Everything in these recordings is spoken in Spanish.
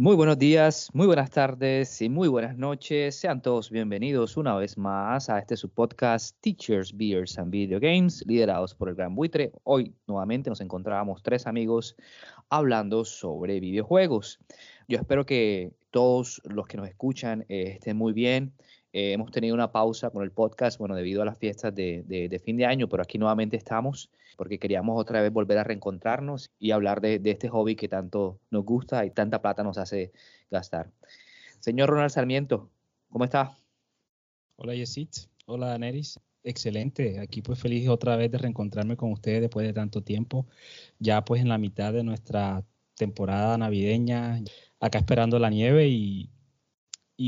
Muy buenos días, muy buenas tardes y muy buenas noches. Sean todos bienvenidos una vez más a este su podcast Teachers, Beers and Video Games, liderados por el Gran Buitre. Hoy nuevamente nos encontramos tres amigos hablando sobre videojuegos. Yo espero que todos los que nos escuchan eh, estén muy bien. Eh, hemos tenido una pausa con el podcast, bueno, debido a las fiestas de fin de año, pero aquí nuevamente estamos porque queríamos otra vez volver a reencontrarnos y hablar de, este hobby que tanto nos gusta y tanta plata nos hace gastar. Señor Ronald Sarmiento, ¿cómo está? Hola Yesit, hola Neris. Excelente, aquí pues feliz otra vez de reencontrarme con ustedes después de tanto tiempo, ya pues en la mitad de nuestra temporada navideña, acá esperando la nieve y,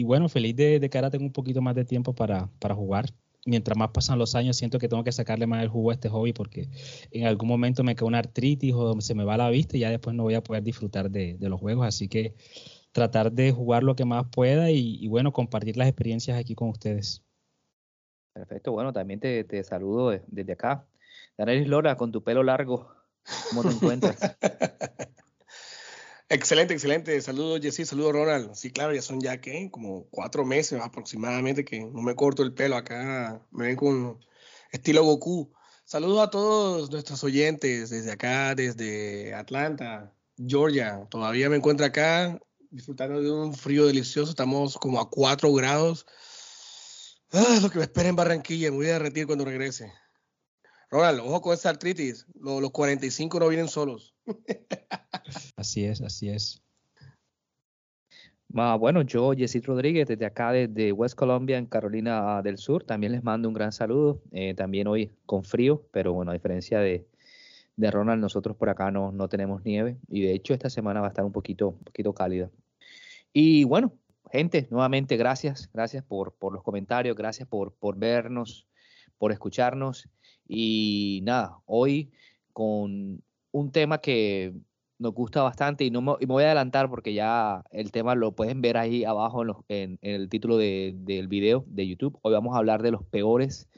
bueno, feliz de, de que ahora tengo un poquito más de tiempo para jugar mientras más pasan los años, siento que tengo que sacarle más el jugo a este hobby porque en algún momento me queda una artritis o se me va la vista y ya después no voy a poder disfrutar de, los juegos. Así que tratar de jugar lo que más pueda y, bueno, compartir las experiencias aquí con ustedes. Perfecto, bueno, también te, te saludo desde acá. Danelis Lora, con tu pelo largo, ¿cómo te encuentras? Excelente, excelente. Saludos, Jessy. Saludos, Ronald. Sí, claro, ya son ya que como cuatro meses aproximadamente que no me corto el pelo acá. Me ven con estilo Goku. Saludos a todos nuestros oyentes desde acá, desde Atlanta, Georgia. Todavía me encuentro acá disfrutando de un frío delicioso. Estamos como a cuatro grados. Ah, lo que me espera en Barranquilla. Me voy a derretir cuando regrese. Ronald, ojo con esa artritis. Los, los 45 no vienen solos. Así es, así es. bueno, yo, Yesid Rodríguez, desde acá, desde West Colombia, en Carolina del Sur, también les mando un gran saludo. Eh, también hoy con frío, pero bueno, a diferencia de, Ronald, nosotros por acá no, no tenemos nieve y de hecho esta semana va a estar un poquito, un poquito cálida. Y bueno, gente, nuevamente gracias, gracias por, por los comentarios, gracias por, por vernos, por escucharnos. Y nada, hoy con un tema que nos gusta bastante y, no me, voy a adelantar porque ya el tema lo pueden ver ahí abajo en, el título del video de YouTube. Hoy vamos a hablar de los peores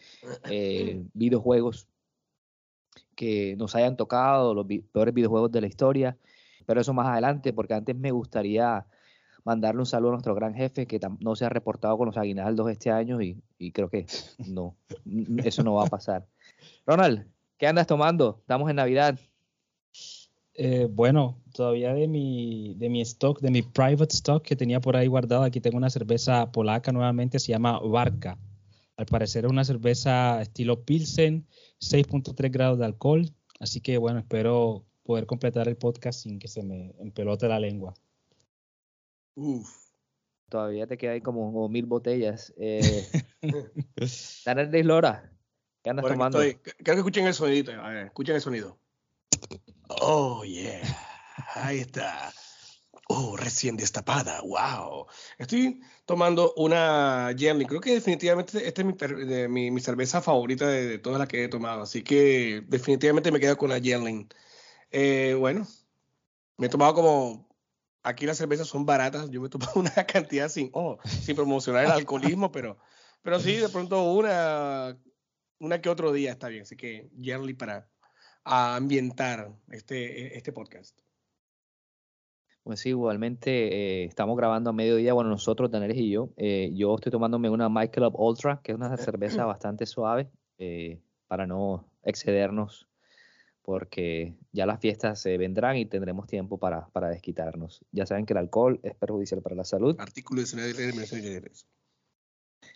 eh, videojuegos que nos hayan tocado, los peores videojuegos de la historia, pero eso más adelante porque antes me gustaría mandarle un saludo a nuestro gran jefe que no se ha reportado con los aguinaldos este año y, y creo que no, eso no va a pasar. Ronald, ¿qué andas tomando? Estamos en Navidad. Eh, bueno, todavía de mi, de mi stock, de mi private stock que tenía por ahí guardado, aquí tengo una cerveza polaca nuevamente, se llama Barca. Al parecer es una cerveza estilo Pilsen, 6.3 grados de alcohol, así que bueno, espero poder completar el podcast sin que se me empelote la lengua. Uf. Todavía te quedan como, mil botellas. Eh, Lora, ¿qué andas tomando? Creo que escuchen el sonidito, a ver, escuchen el sonido. Oh, yeah. Ahí está. Oh, recién destapada. Wow. Estoy tomando una Yerling. Creo que definitivamente esta es mi, mi, cerveza favorita de, todas las que he tomado. Así que definitivamente me quedo con la Yerling. Eh, bueno, me he tomado como. Aquí las cervezas son baratas. Yo me he tomado una cantidad sin, oh, sin promocionar el alcoholismo, pero, pero sí, de pronto una, una que otro día está bien. Así que Yerling para, a ambientar este, este podcast. Pues sí, igualmente eh, estamos grabando a mediodía, bueno, nosotros, Danelis y yo. Eh, yo estoy tomándome una Michelob Ultra, que es una cerveza bastante suave, eh, para no excedernos, porque ya las fiestas se vendrán y tendremos tiempo para, para desquitarnos. Ya saben que el alcohol es perjudicial para la salud. Artículo 19 de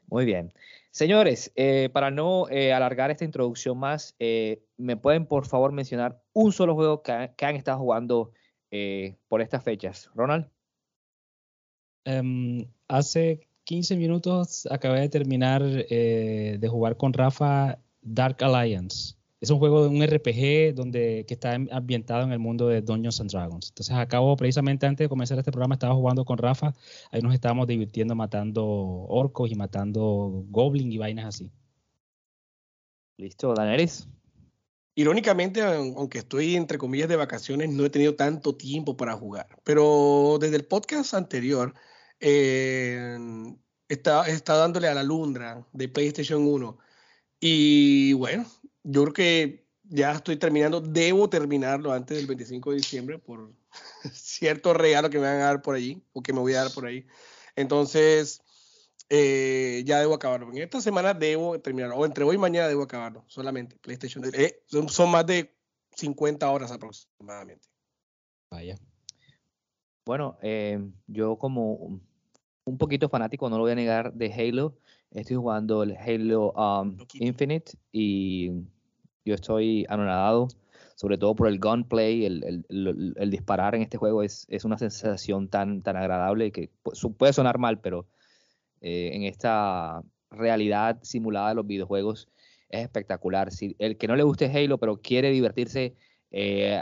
muy bien. Señores, eh, para no eh, alargar esta introducción más, eh, ¿me pueden por favor mencionar un solo juego que, han estado jugando por estas fechas? Ronald. Em, hace 15 minutos acabé de terminar de jugar con Rafa Dark Alliance. Es un juego de un RPG donde, que está ambientado en el mundo de Dungeons and Dragons. Entonces, acabo precisamente antes de comenzar este programa, estaba jugando con Rafa, ahí nos estábamos divirtiendo matando orcos y matando goblins y vainas así. Listo, Daneris. Irónicamente, aunque estoy entre comillas de vacaciones, no he tenido tanto tiempo para jugar. Pero desde el podcast anterior, eh, está, está dándole a la Lundra de PlayStation 1. Y bueno, yo creo que ya estoy terminando, debo terminarlo antes del 25 de diciembre por cierto regalo que me van a dar por allí o que me voy a dar por ahí. Entonces, eh, ya debo acabarlo. En esta semana debo terminar, o entre hoy y mañana debo acabarlo, solamente PlayStation. Eh, son, más de 50 horas aproximadamente. Vaya. Bueno, eh, yo como un poquito fanático, no lo voy a negar, de Halo. Estoy jugando el Halo um, Infinite y yo estoy anonadado, sobre todo por el gunplay, el, el, disparar en este juego es, es, una sensación tan, tan agradable que puede sonar mal, pero eh, en esta realidad simulada de los videojuegos es espectacular. Si el que no le guste Halo, pero quiere divertirse eh,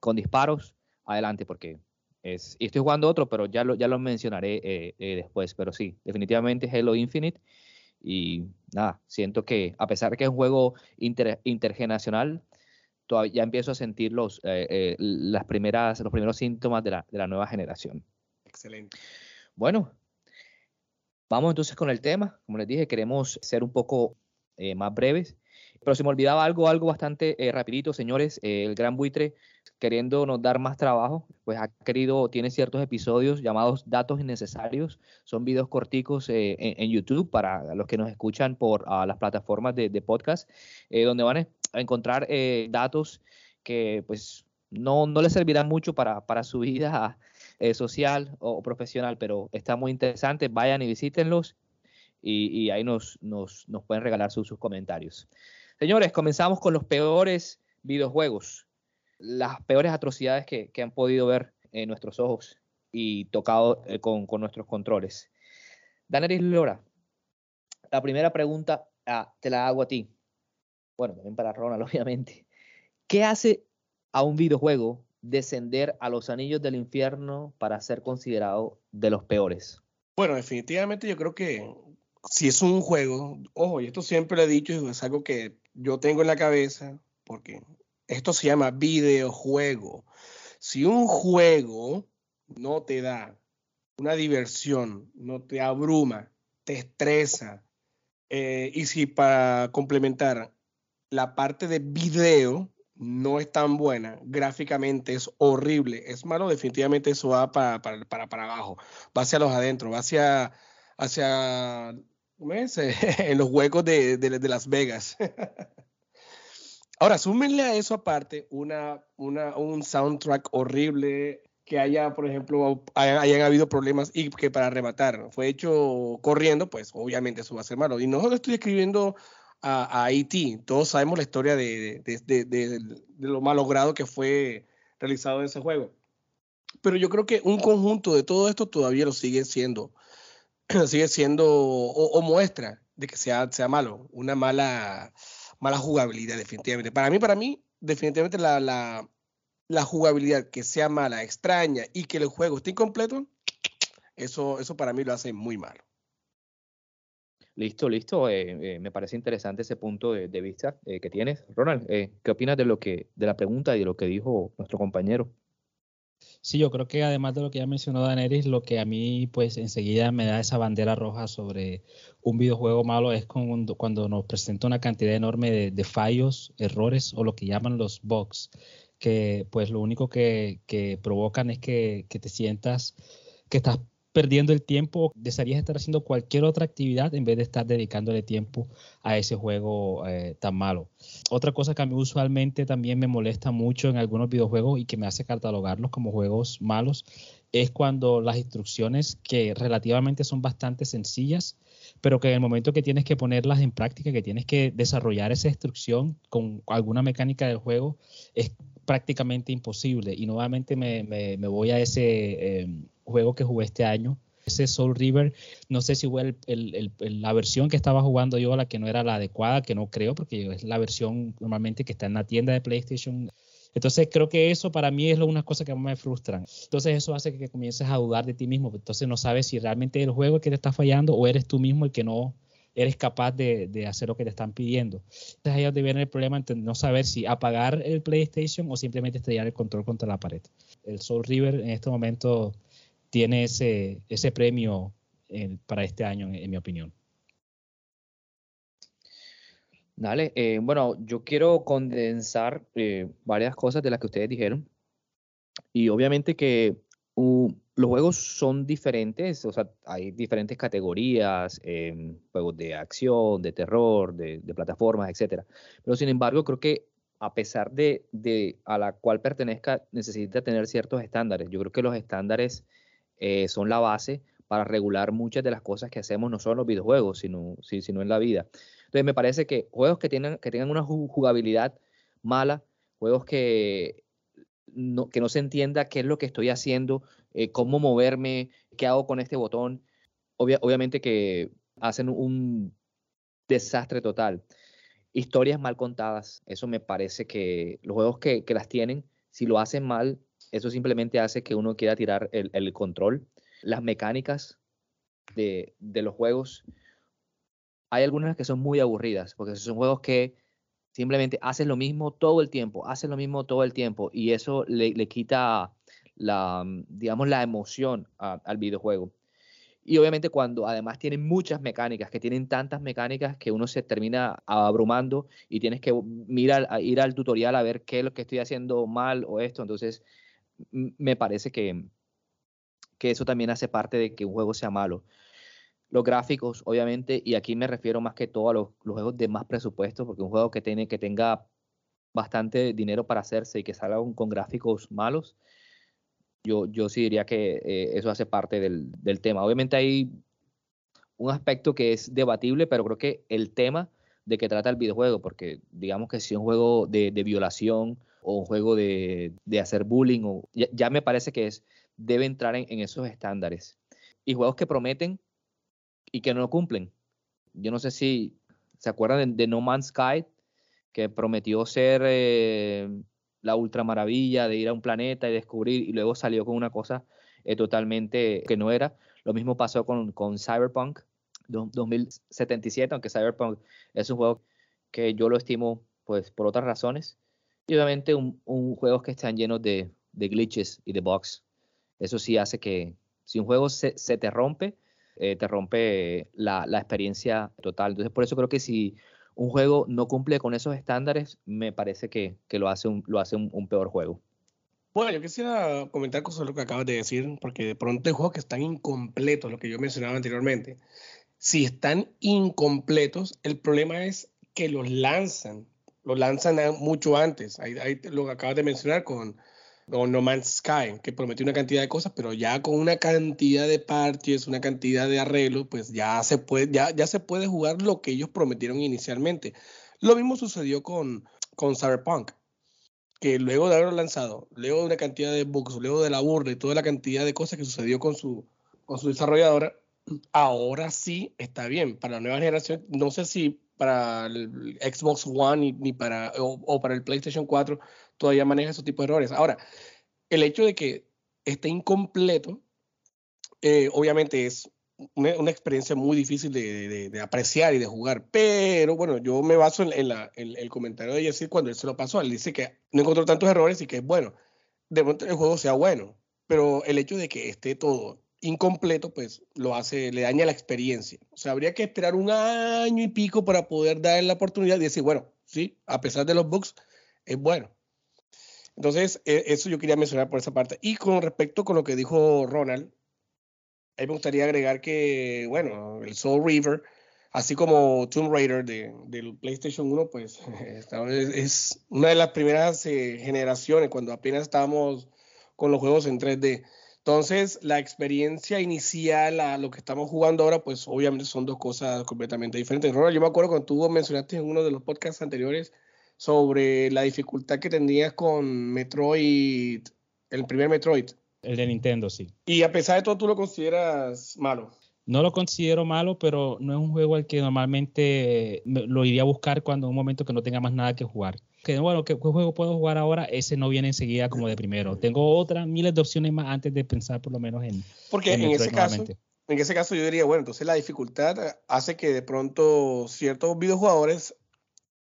con disparos, adelante, porque es, y estoy jugando otro, pero ya lo, ya lo mencionaré eh, después. Pero sí, definitivamente Halo Infinite y nada, siento que a pesar de que es un juego intergeneracional, todavía ya empiezo a sentir los, eh, eh, las primeras, los primeros síntomas de la, de la nueva generación. Excelente. Bueno, vamos entonces con el tema. Como les dije, queremos ser un poco eh, más breves. Pero se me olvidaba algo, algo bastante rapidito, señores. el Gran Buitre, queriéndonos dar más trabajo, pues ha querido, tiene ciertos episodios llamados Datos Innecesarios. Son videos corticos eh, en, YouTube para los que nos escuchan por ah, las plataformas de, podcast, eh, donde van a encontrar eh, datos que pues no, no les servirán mucho para, para su vida social o profesional, pero está muy interesante. Vayan y visítenlos y, ahí nos, nos, nos pueden regalar sus, sus comentarios. Señores, comenzamos con los peores videojuegos las peores atrocidades que, han podido ver en nuestros ojos y tocado eh, con, nuestros controles. Daneris Lora, la primera pregunta ah, te la hago a ti. Bueno, también para Ronald, obviamente. ¿Qué hace a un videojuego descender a los anillos del infierno para ser considerado de los peores? Bueno, definitivamente yo creo que si es un juego, ojo, y esto siempre lo he dicho, es algo que yo tengo en la cabeza, porque esto se llama videojuego. Si un juego no te da una diversión, no te abruma, te estresa, eh, y si para complementar la parte de video no es tan buena, gráficamente es horrible, es malo, definitivamente eso va para, para, para, abajo, va hacia los adentro, va hacia, hacia en los huecos de, de Las Vegas. Ahora, súmenle a eso aparte una, una, un soundtrack horrible, que haya, por ejemplo, hayan, habido problemas y que para rematar fue hecho corriendo, pues obviamente eso va a ser malo. Y no estoy escribiendo a, a E.T., todos sabemos la historia de, de, de, lo malogrado que fue realizado en ese juego. Pero yo creo que un conjunto de todo esto todavía lo sigue siendo, sigue siendo o, o muestra de que sea, sea malo, una mala mala jugabilidad, definitivamente. Para mí, para mí, definitivamente la, la, la jugabilidad que sea mala, extraña y que el juego esté incompleto, eso, eso para mí lo hace muy malo. Listo, listo. Eh, eh, me parece interesante ese punto de, vista eh, que tienes. Ronald, ¿qué opinas de lo que, de la pregunta y de lo que dijo nuestro compañero? Sí, yo creo que además de lo que ya mencionó Daneris, lo que a mí pues enseguida me da esa bandera roja sobre un videojuego malo es cuando, cuando nos presenta una cantidad enorme de, fallos, errores o lo que llaman los bugs, que pues lo único que, que provocan es que, que te sientas que estás perdiendo el tiempo, desearías estar haciendo cualquier otra actividad en vez de estar dedicándole tiempo a ese juego eh, tan malo. Otra cosa que a mí usualmente también me molesta mucho en algunos videojuegos y que me hace catalogarlos como juegos malos es cuando las instrucciones que relativamente son bastante sencillas, pero que en el momento que tienes que ponerlas en práctica, que tienes que desarrollar esa instrucción con alguna mecánica del juego, es prácticamente imposible. Y nuevamente me, me, voy a ese eh, juego que jugué este año, ese Soul River. No sé si fue la versión que estaba jugando yo la que no era la adecuada, que no creo, porque es la versión normalmente que está en la tienda de PlayStation. Entonces creo que eso para mí es una cosa que más me frustran. Entonces eso hace que comiences a dudar de ti mismo. Entonces no sabes si realmente el juego es que te está fallando o eres tú mismo el que no eres capaz de, hacer lo que te están pidiendo. Entonces ahí es donde viene el problema de no saber si apagar el PlayStation o simplemente estrellar el control contra la pared. El Soul River en este momento tiene ese, ese premio para este año, en, mi opinión. Dale, eh, bueno, yo quiero condensar eh, varias cosas de las que ustedes dijeron. Y obviamente que los juegos son diferentes, o sea, hay diferentes categorías, em, juegos de acción, de terror, de, plataformas, etcétera. Pero sin embargo, creo que a pesar de, de, a la cual pertenezca, necesita tener ciertos estándares. Yo creo que los estándares eh, son la base para regular muchas de las cosas que hacemos no solo en los videojuegos, sino, sino en la vida. Entonces me parece que juegos que, tienen, que tengan una jugabilidad mala, juegos que no, que no se entienda qué es lo que estoy haciendo, eh, cómo moverme, qué hago con este botón. obviamente que hacen un desastre total. Historias mal contadas, eso me parece que los juegos que, las tienen, si lo hacen mal, eso simplemente hace que uno quiera tirar el, control. Las mecánicas de, de, los juegos, hay algunas que son muy aburridas, porque son juegos que simplemente haces lo mismo todo el tiempo, haces lo mismo todo el tiempo, y eso le, le quita la, digamos, la emoción al videojuego. Y obviamente cuando además tienen muchas mecánicas, que tienen tantas mecánicas que uno se termina abrumando y tienes que mirar, ir al tutorial a ver qué es lo que estoy haciendo mal o esto. Entonces, me parece que, que eso también hace parte de que un juego sea malo. Los gráficos, obviamente, y aquí me refiero más que todo a los, juegos de más presupuesto, porque un juego que, tiene, que tenga bastante dinero para hacerse y que salga con gráficos malos, yo, yo sí diría que eh, eso hace parte del, del, tema. Obviamente hay un aspecto que es debatible, pero creo que el tema de que trata el videojuego, porque digamos que si es un juego de, de violación o un juego de, de hacer bullying, o, ya, me parece que es, debe entrar en, en, esos estándares. Y juegos que prometen y que no cumplen. Yo no sé si se acuerdan de, No Man's Sky, que prometió ser... Eh, la ultra maravilla de ir a un planeta y descubrir y luego salió con una cosa eh, totalmente que no era. Lo mismo pasó con, con Cyberpunk 2077, aunque Cyberpunk es un juego que yo lo estimo pues por otras razones. Y obviamente un, un juegos que están llenos de, de, glitches y de bugs. Eso sí hace que si un juego se, se te rompe, eh, te rompe la, la experiencia total. Entonces por eso creo que si un juego no cumple con esos estándares, me parece que, lo hace, un, lo hace un, peor juego. Bueno, yo quisiera comentar de lo que acabas de decir, porque de pronto hay juegos que están incompletos, lo que yo mencionaba anteriormente. Si están incompletos, el problema es que los lanzan, los lanzan mucho antes. Ahí, lo que acabas de mencionar con o No Man's Sky, que prometió una cantidad de cosas, pero ya con una cantidad de parches, una cantidad de arreglos, pues ya se puede, ya, ya se puede jugar lo que ellos prometieron inicialmente. Lo mismo sucedió con, con Cyberpunk, que luego de haberlo lanzado, luego de una cantidad de bugs, luego de la burla y toda la cantidad de cosas que sucedió con su, con su desarrolladora, ahora sí está bien. Para la nueva generación, no sé si para el Xbox One ni, para, o, para el PlayStation 4 todavía maneja esos tipos de errores. Ahora, el hecho de que esté incompleto, eh, obviamente es una, experiencia muy difícil de, apreciar y de jugar. Pero bueno, yo me baso en, la, el comentario de Jesse cuando él se lo pasó. Él dice que no encontró tantos errores y que es bueno. De pronto el juego sea bueno. Pero el hecho de que esté todo incompleto, pues lo hace, le daña la experiencia. O sea, habría que esperar un año y pico para poder darle la oportunidad de decir, bueno, sí, a pesar de los bugs, es bueno. Entonces, e, eso yo quería mencionar por esa parte. Y con respecto con lo que dijo Ronald, a mí me gustaría agregar que, bueno, el Soul River, así como Tomb Raider de, del PlayStation 1, pues es, una de las primeras eh, generaciones cuando apenas estábamos con los juegos en 3D. Entonces, la experiencia inicial a lo que estamos jugando ahora, pues obviamente son dos cosas completamente diferentes. Ronald, yo me acuerdo cuando tú mencionaste en uno de los podcasts anteriores sobre la dificultad que tenías con Metroid, el primer Metroid, El de Nintendo, sí. Y a pesar de todo, ¿tú lo consideras malo? No lo considero malo, pero no es un juego al que normalmente lo iría a buscar cuando en un momento que no tenga más nada que jugar. Que bueno, ¿qué juego puedo jugar ahora? Ese no viene enseguida como de primero. Tengo otras miles de opciones más antes de pensar por lo menos en. Porque en, ese caso, en ese caso yo diría, bueno, entonces la dificultad hace que de pronto ciertos videojugadores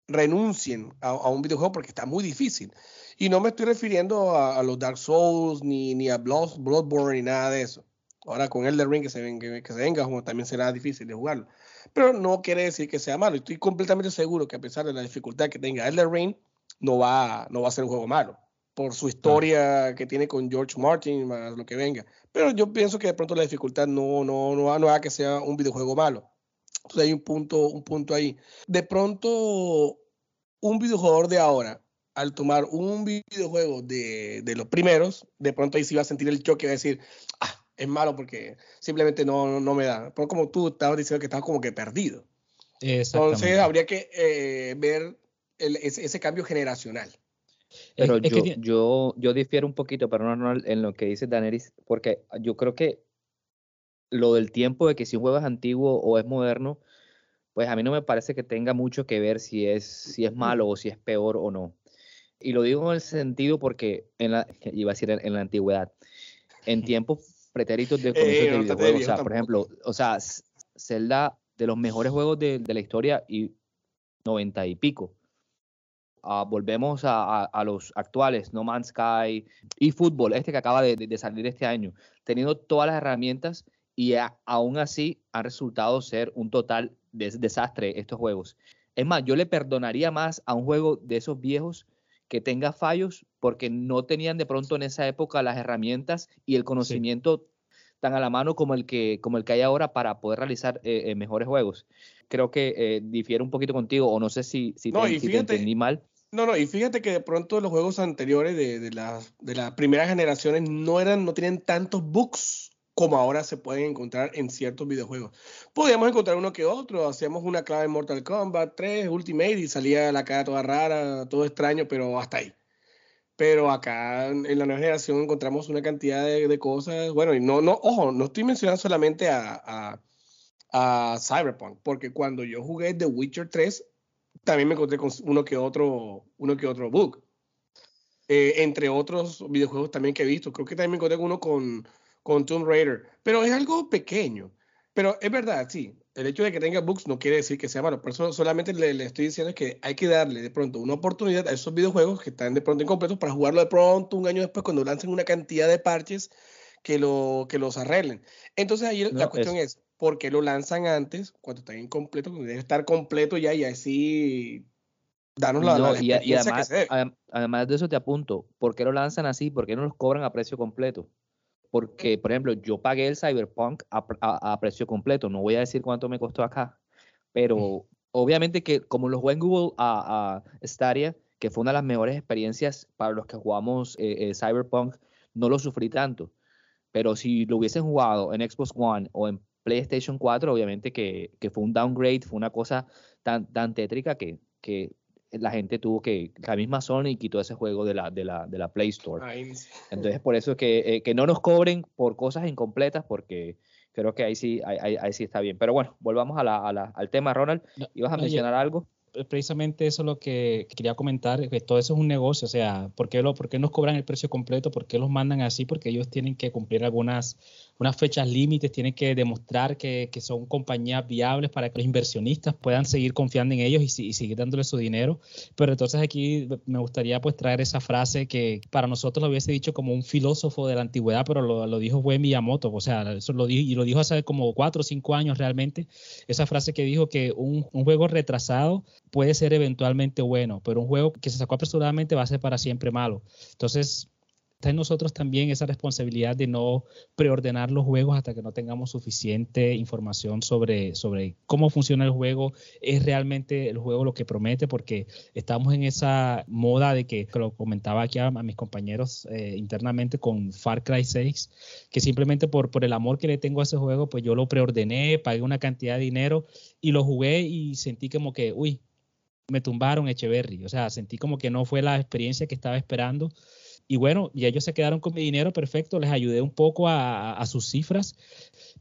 renuncien a, un videojuego porque está muy difícil. Y no me estoy refiriendo a, los Dark Souls ni, ni a Bloodborne ni nada de eso. Ahora con Elder Ring que se, que, se venga, también será difícil de jugarlo. Pero no quiere decir que sea malo. Estoy completamente seguro que a pesar de la dificultad que tenga Elder Ring, no va, no va a ser un juego malo. Por su historia que tiene con George Martin, más lo que venga. Pero yo pienso que de pronto la dificultad no, no, no, no haga que sea un videojuego malo. Entonces hay un punto, un punto ahí. De pronto, un videojugador de ahora, al tomar un videojuego de, de los primeros, de pronto ahí sí va a sentir el choque y va a decir, ah, es malo porque simplemente no, no me da. Pero como tú estabas diciendo que estabas como que perdido. Entonces habría que eh, ver ese, cambio generacional. Pero yo, yo, yo difiero un poquito, pero no, en lo que dice Daneris, porque yo creo que lo del tiempo de que si un juego es antiguo o es moderno, pues a mí no me parece que tenga mucho que ver si es, si es malo o si es peor o no. Y lo digo en el sentido porque, en la, iba a decir en, en la antigüedad, en tiempos pretéritos de eh, de videojuegos. o sea, por ejemplo, o sea, Zelda de los mejores juegos de, la historia y 90 y pico. Ah, volvemos a, los actuales, No Man's Sky y Fútbol, este que acaba de, salir este año, teniendo todas las herramientas y aún así han resultado ser un total desastre estos juegos. Es más, yo le perdonaría más a un juego de esos viejos que tenga fallos porque no tenían de pronto en esa época las herramientas y el conocimiento tan a la mano como el que, como el que hay ahora para poder realizar eh, mejores juegos. Creo que eh, difiere un poquito contigo, o no sé si, si, te, entendí mal. No, no, y fíjate que de pronto los juegos anteriores de, de, la, de las primeras generaciones no eran, no tienen tantos bugs como ahora se pueden encontrar en ciertos videojuegos. Podíamos encontrar uno que otro, hacíamos una clave en Mortal Kombat 3, Ultimate, y salía la cara toda rara, todo extraño, pero hasta ahí. Pero acá en la nueva generación encontramos una cantidad de, cosas, bueno, y no, no, ojo, no estoy mencionando solamente a, Cyberpunk, porque cuando yo jugué The Witcher 3, también me encontré con uno que otro, uno que otro bug. Eh, entre otros videojuegos también que he visto. Creo que también me encontré con uno con con Tomb Raider, pero es algo pequeño. Pero es verdad, sí, el hecho de que tenga bugs no quiere decir que sea malo. Por eso solamente le, estoy diciendo que hay que darle de pronto una oportunidad a esos videojuegos que están de pronto incompletos para jugarlo de pronto un año después cuando lancen una cantidad de parches que, lo, que los arreglen. Entonces ahí la cuestión es, ¿por qué lo lanzan antes cuando está incompleto? Debe estar completo ya y así darnos la, no, y, además, además de eso te apunto, ¿por qué lo lanzan así? ¿Por qué no los cobran a precio completo? Porque, por ejemplo, yo pagué el Cyberpunk a, precio completo, no voy a decir cuánto me costó acá, pero obviamente que como lo jugué en Google a, Stadia, que fue una de las mejores experiencias para los que jugamos eh, eh, Cyberpunk, no lo sufrí tanto. Pero si lo hubiesen jugado en Xbox One o en PlayStation 4, obviamente que, que fue un downgrade, fue una cosa tan, tan tétrica que, que la gente tuvo que, la misma Sony quitó ese juego de la, de la, de la Play Store. Entonces, por eso que, eh, que no nos cobren por cosas incompletas, porque creo que ahí sí, ahí, ahí, sí está bien. Pero bueno, volvamos a la, a la, al tema, Ronald. ¿Ibas a mencionar algo? precisamente eso es lo que quería comentar, que todo eso es un negocio, o sea, ¿por qué, lo, ¿por qué nos cobran el precio completo? ¿Por qué los mandan así? Porque ellos tienen que cumplir algunas unas fechas límites, tienen que demostrar que, que, son compañías viables para que los inversionistas puedan seguir confiando en ellos y, seguir dándoles su dinero. Pero entonces aquí me gustaría pues traer esa frase que para nosotros lo hubiese dicho como un filósofo de la antigüedad, pero lo, lo dijo fue Miyamoto, o sea, eso lo dijo, y lo dijo hace como cuatro o cinco años realmente, esa frase que dijo que un, un juego retrasado puede ser eventualmente bueno, pero un juego que se sacó apresuradamente va a ser para siempre malo. Entonces, está en nosotros también esa responsabilidad de no preordenar los juegos hasta que no tengamos suficiente información sobre, cómo funciona el juego, es realmente el juego lo que promete, porque estamos en esa moda de que, lo comentaba aquí a, mis compañeros eh, internamente con Far Cry 6, que simplemente por, por el amor que le tengo a ese juego, pues yo lo preordené, pagué una cantidad de dinero y lo jugué y sentí como que, uy, me tumbaron Echeverry. O sea, sentí como que no fue la experiencia que estaba esperando. Y bueno, y ellos se quedaron con mi dinero, perfecto, les ayudé un poco a, sus cifras.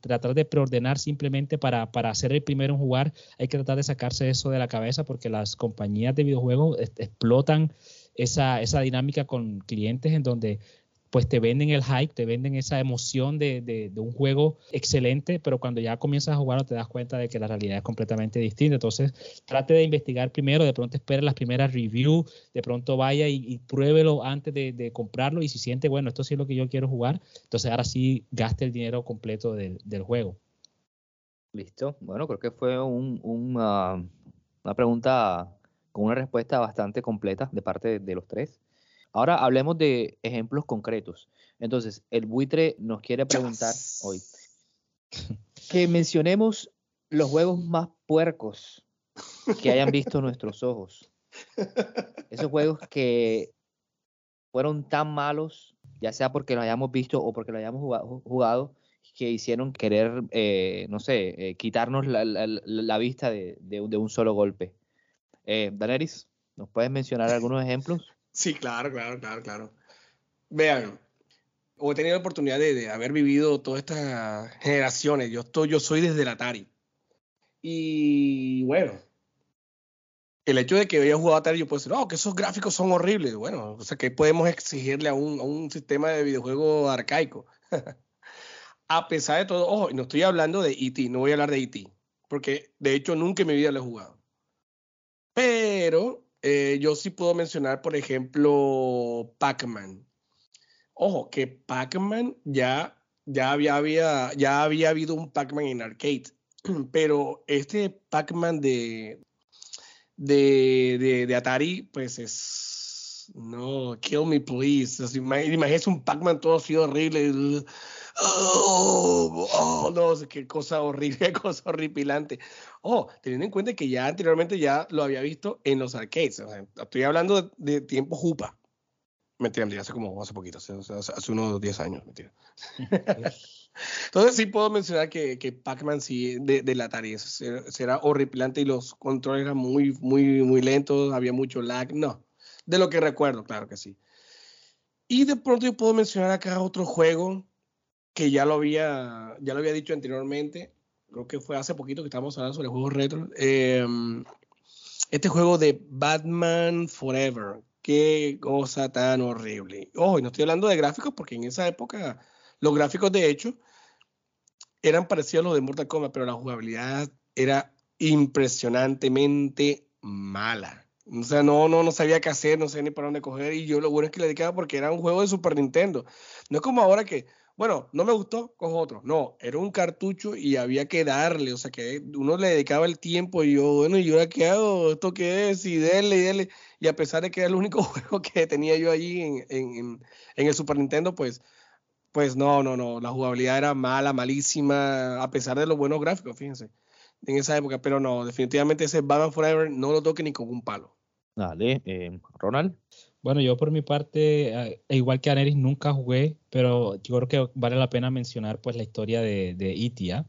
Tratar de preordenar simplemente para, para ser el primero en jugar, hay que tratar de sacarse eso de la cabeza porque las compañías de videojuegos explotan esa, esa dinámica con clientes en donde pues te venden el hype, te venden esa emoción de, de, un juego excelente, pero cuando ya comienzas a jugarlo te das cuenta de que la realidad es completamente distinta. Entonces, trate de investigar primero, de pronto espere las primeras reviews, de pronto vaya y, pruébelo antes de, comprarlo y si siente, bueno, esto sí es lo que yo quiero jugar, entonces ahora sí gaste el dinero completo del, juego. Listo. Bueno, creo que fue un, una pregunta con una respuesta bastante completa de parte de los tres. Ahora hablemos de ejemplos concretos. Entonces, el buitre nos quiere preguntar hoy que mencionemos los juegos más puercos que hayan visto nuestros ojos. Esos juegos que fueron tan malos, ya sea porque los hayamos visto o porque los hayamos jugado, que hicieron querer, eh, no sé, eh, quitarnos la, vista de, un solo golpe. Eh, Daneris, ¿nos puedes mencionar algunos ejemplos? Sí, claro, claro, claro, claro. Vean, he tenido la oportunidad de, haber vivido todas estas generaciones. Yo, estoy, yo soy desde el Atari. Y bueno, el hecho de que haya jugado Atari, yo puedo decir, no, que esos gráficos son horribles. Bueno, o sea, que podemos exigirle a un, a un sistema de videojuego arcaico. a pesar de todo, ojo, no estoy hablando de E.T., no voy a hablar de E.T., porque de hecho nunca en mi vida lo he jugado. Pero eh, yo sí puedo mencionar, por ejemplo, Pac-Man. Ojo, que Pac-Man ya, ya, había, ya había habido un Pac-Man en arcade, pero este Pac-Man de, de, de, Atari, pues es. No, kill me please. Imagínese un Pac-Man todo así horrible. Oh, oh, no, qué cosa horrible, cosa horripilante. Oh, teniendo en cuenta que ya anteriormente ya lo había visto en los arcades. estoy hablando de, tiempo jupa. Mentira, mentira, hace como hace poquito, hace, unos 10 años, mentira. Entonces sí puedo mencionar que, que Pac-Man sí, de, de, la Atari, será horripilante y los controles eran muy, muy, muy lentos, había mucho lag. No, de lo que recuerdo, claro que sí. Y de pronto yo puedo mencionar acá otro juego que ya lo había, ya lo había dicho anteriormente, creo que fue hace poquito que estábamos hablando sobre juegos retro. Em, este juego de Batman Forever, qué cosa tan horrible. Ojo, no estoy hablando de gráficos porque en esa época los gráficos de hecho eran parecidos a los de Mortal Kombat, pero la jugabilidad era impresionantemente mala. O sea, no, no, no sabía qué hacer, no sabía ni para dónde coger. Y yo lo bueno es que le dedicaba porque era un juego de Super Nintendo. No es como ahora que, bueno, no me gustó, cojo otro. No, era un cartucho y había que darle, o sea que uno le dedicaba el tiempo y yo, bueno, ¿y ahora qué hago? ¿Esto qué es? Y dele, y dele. Y a pesar de que era el único juego que tenía yo allí en, en, el Super Nintendo, pues, pues no, no, no, la jugabilidad era mala, malísima, a pesar de los buenos gráficos, fíjense, en esa época. Pero no, definitivamente ese Batman Forever no lo toque ni con un palo. Dale, eh, Ronald. Bueno, yo por mi parte, eh, igual que Aneris, nunca jugué, pero yo creo que vale la pena mencionar pues la historia de, de Itia.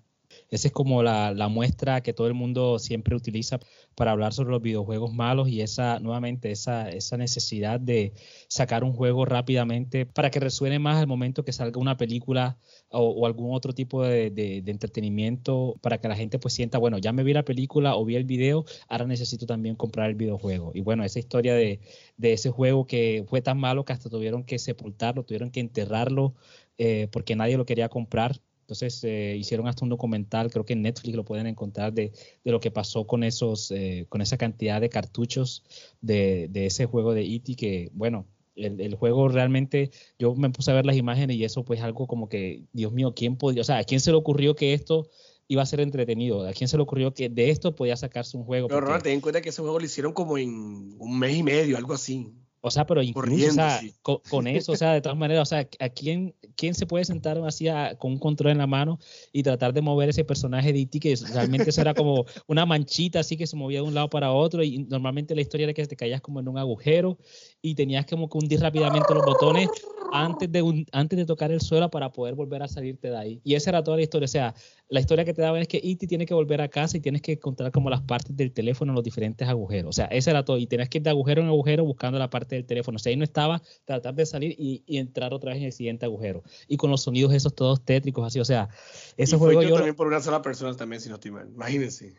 Esa es como la, muestra que todo el mundo siempre utiliza para hablar sobre los videojuegos malos y esa, nuevamente, esa, esa necesidad de sacar un juego rápidamente para que resuene más al momento que salga una película o, algún otro tipo de, entretenimiento para que la gente pues sienta, bueno, ya me vi la película o vi el video, ahora necesito también comprar el videojuego. Y bueno, esa historia de, ese juego que fue tan malo que hasta tuvieron que sepultarlo, tuvieron que enterrarlo eh, porque nadie lo quería comprar entonces eh, hicieron hasta un documental, creo que en Netflix lo pueden encontrar, de, de lo que pasó con esos, eh, con esa cantidad de cartuchos de, de ese juego de E.T. que, bueno, el, el, juego realmente, yo me puse a ver las imágenes y eso pues algo como que, Dios mío, ¿quién podía, o sea, ¿a quién se le ocurrió que esto iba a ser entretenido? ¿A quién se le ocurrió que de esto podía sacarse un juego? Pero Ronald, ten en cuenta que ese juego lo hicieron como en un mes y medio, algo así. O sea, pero incluso, o sea, con, eso, o sea, de todas maneras, o sea, ¿a quién, quién se puede sentar así con un control en la mano y tratar de mover ese personaje de E.T. que realmente eso era como una manchita así que se movía de un lado para otro y normalmente la historia era que te caías como en un agujero y tenías como que hundir rápidamente los botones antes de, un, antes de tocar el suelo para poder volver a salirte de ahí. Y esa era toda la historia. O sea, la historia que te daba es que E.T. tiene que volver a casa y tienes que encontrar como las partes del teléfono en los diferentes agujeros. O sea, ese era todo. Y tenías que ir de agujero en agujero buscando la parte del teléfono. O sea, ahí no estaba tratar de salir y, entrar otra vez en el siguiente agujero. Y con los sonidos esos todos tétricos así. O sea, ese juego yo... también por una sola persona también, si no estoy mal. Imagínense.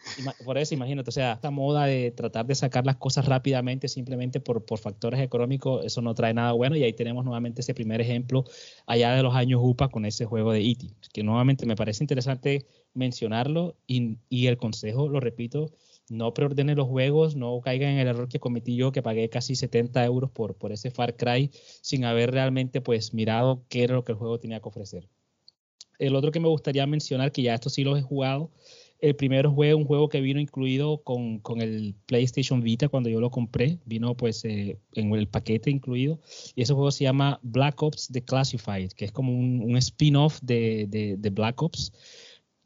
Por eso, imagínate. O sea, esta moda de tratar de sacar las cosas rápidamente simplemente por, por factores económicos, eso no trae nada bueno. Y ahí tenemos nuevamente ese primer ejemplo allá de los años UPA con ese juego de E.T. Que nuevamente me parece interesante mencionarlo y, el consejo, lo repito, no preordenen los juegos, no caigan en el error que cometí yo, que pagué casi 70 euros por, por ese Far Cry sin haber realmente pues mirado qué era lo que el juego tenía que ofrecer. El otro que me gustaría mencionar, que ya esto sí lo he jugado, el primero fue un juego que vino incluido con, con, el PlayStation Vita cuando yo lo compré. Vino pues eh, en el paquete incluido. Y ese juego se llama Black Ops The Classified, que es como un, un spin-off de, de, Black Ops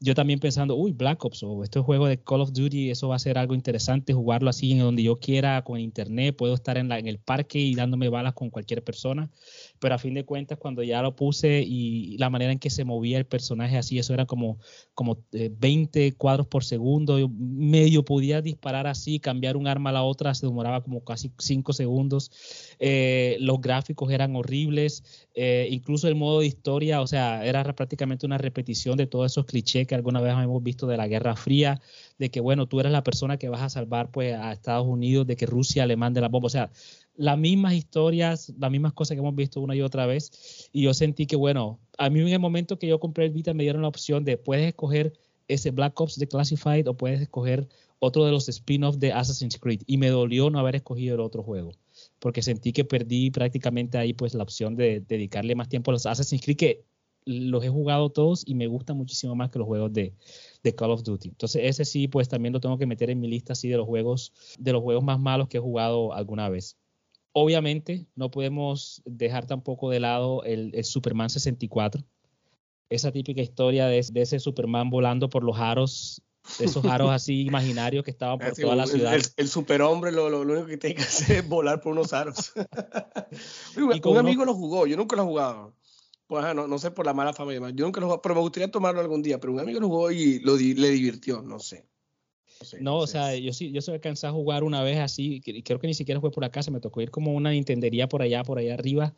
yo también pensando, uy, Black Ops o este juego de Call of Duty, eso va a ser algo interesante, jugarlo así en donde yo quiera, con internet, puedo estar en, la, en el parque y dándome balas con cualquier persona, pero a fin de cuentas cuando ya lo puse y la manera en que se movía el personaje así, eso era como, como 20 eh, cuadros por segundo, yo medio podía disparar así, cambiar un arma a la otra, se demoraba como casi 5 segundos, eh, los gráficos eran horribles, eh, incluso el modo de historia, o sea, era prácticamente una repetición de todos esos clichés alguna vez hemos visto de la Guerra Fría, de que, bueno, tú eres la persona que vas a salvar pues, a Estados Unidos de que Rusia le mande la bomba. O sea, las mismas historias, las mismas cosas que hemos visto una y otra vez. Y yo sentí que, bueno, a mí en el momento que yo compré el Vita me dieron la opción de puedes escoger ese Black Ops de Classified o puedes escoger otro de los spin-offs de Assassin's Creed. Y me dolió no haber escogido el otro juego porque sentí que perdí prácticamente ahí pues la opción de dedicarle más tiempo a los Assassin's Creed que los he jugado todos y me gusta muchísimo más que los juegos de, Call of Duty. Entonces ese sí, pues también lo tengo que meter en mi lista así de los juegos, de los juegos más malos que he jugado alguna vez. Obviamente no podemos dejar tampoco de lado el, Superman 64. Esa típica historia de, ese Superman volando por los aros esos aros así imaginarios que estaban por toda la ciudad. El, superhombre lo, lo, único que tiene que hacer es volar por unos aros. un amigo lo jugó, yo nunca lo he jugado. Pues, no, no, sé por la mala fama y demás. Yo nunca lo pero me gustaría tomarlo algún día. Pero un amigo lo jugó y lo le divirtió, no sé. No, o sea, yo sí, yo se alcancé a jugar una vez así, y creo que ni siquiera fue por acá, se me tocó ir como una Nintendería por allá, por allá arriba,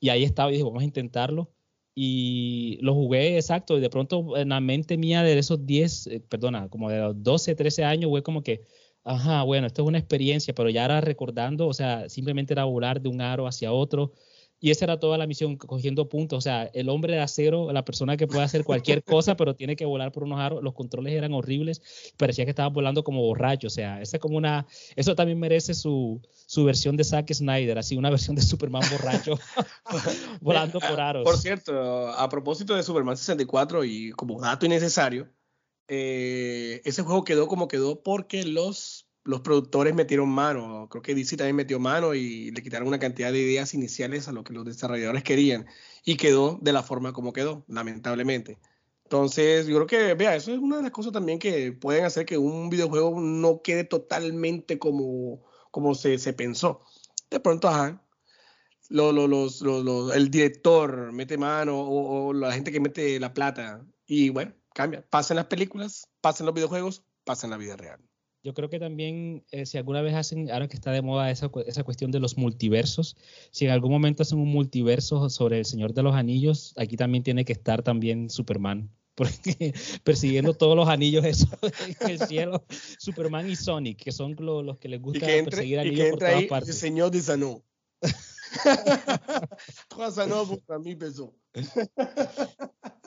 y ahí estaba y dije, vamos a intentarlo. Y lo jugué exacto, y de pronto en la mente mía de esos 10, eh, perdona, como de los 12, 13 años, fue como que, ajá, bueno, esto es una experiencia, pero ya era recordando, o sea, simplemente era volar de un aro hacia otro, y esa era toda la misión, cogiendo puntos. O sea, el hombre de acero, la persona que puede hacer cualquier cosa, pero tiene que volar por unos aros. Los controles eran horribles. Parecía que estaba volando como borracho. O sea, esa como una. Eso también merece su, su versión de Zack Snyder, así una versión de Superman borracho volando por aros. Por cierto, a propósito de Superman 64 y como dato innecesario, eh, ese juego quedó como quedó porque los los productores metieron mano, creo que DC también metió mano y le quitaron una cantidad de ideas iniciales a lo que los desarrolladores querían y quedó de la forma como quedó, lamentablemente. Entonces, yo creo que, vea, eso es una de las cosas también que pueden hacer que un videojuego no quede totalmente como, como se, se pensó. De pronto, ajá, lo, los, el director mete mano o, o, la gente que mete la plata y bueno, cambia. Pasen las películas, pasen los videojuegos, pasen la vida real. Yo creo que también, eh, si alguna vez hacen, ahora que está de moda esa, esa, cuestión de los multiversos, si en algún momento hacen un multiverso sobre el Señor de los Anillos, aquí también tiene que estar también Superman, porque persiguiendo todos los anillos esos en el cielo, Superman y Sonic, que son los, que les gusta y que entre, perseguir anillos y que entra por todas ahí partes. El señor de Sanú. mí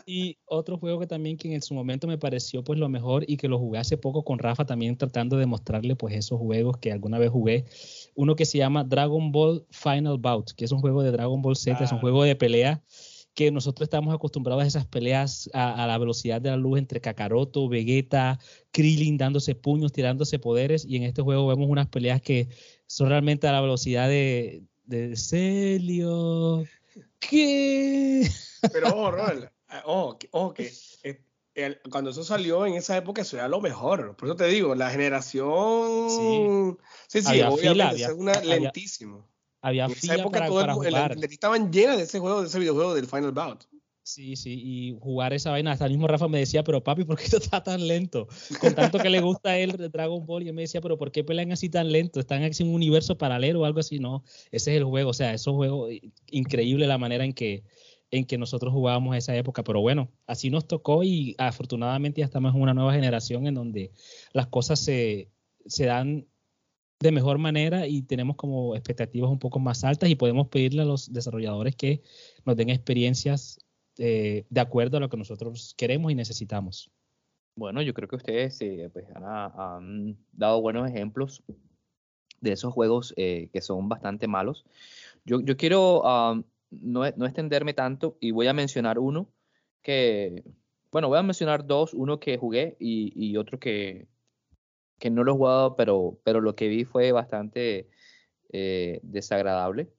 y otro juego que también que en su momento me pareció pues lo mejor y que lo jugué hace poco con Rafa también tratando de mostrarle pues esos juegos que alguna vez jugué. Uno que se llama Dragon Ball Final Bout, que es un juego de Dragon Ball Z, es un juego de pelea que nosotros estamos acostumbrados a esas peleas a, a, la velocidad de la luz entre Kakaroto, Vegeta, Krillin dándose puños, tirándose poderes. Y en este juego vemos unas peleas que son realmente a la velocidad de, de Celio. ¿Qué? Pero ojo, oh, oh, que eh, cuando eso salió en esa época, eso era lo mejor. Por eso te digo, la generación. Sí, sí, sí obviamente, es una lentísimo. Había fila para, para jugar. estaban llenas de ese juego, de ese videojuego del Final Bout. Sí, sí, y jugar esa vaina, hasta el mismo Rafa me decía, pero papi, ¿por qué esto está tan lento? Con tanto que le gusta a él Dragon Ball, yo me decía, pero ¿por qué pelean así tan lento? ¿Están en un universo paralelo o algo así? No, ese es el juego, o sea, esos juegos, increíble la manera en que, en que nosotros jugábamos esa época, pero bueno, así nos tocó y afortunadamente ya estamos en una nueva generación en donde las cosas se, se dan de mejor manera y tenemos como expectativas un poco más altas y podemos pedirle a los desarrolladores que nos den experiencias eh, de acuerdo a lo que nosotros queremos y necesitamos. Bueno, yo creo que ustedes eh, pues, han, dado buenos ejemplos de esos juegos eh, que son bastante malos. Yo, yo quiero no, no, extenderme tanto y voy a mencionar uno que, bueno, voy a mencionar dos, uno que jugué y, y otro que, que no lo he jugado, pero, pero lo que vi fue bastante desagradable.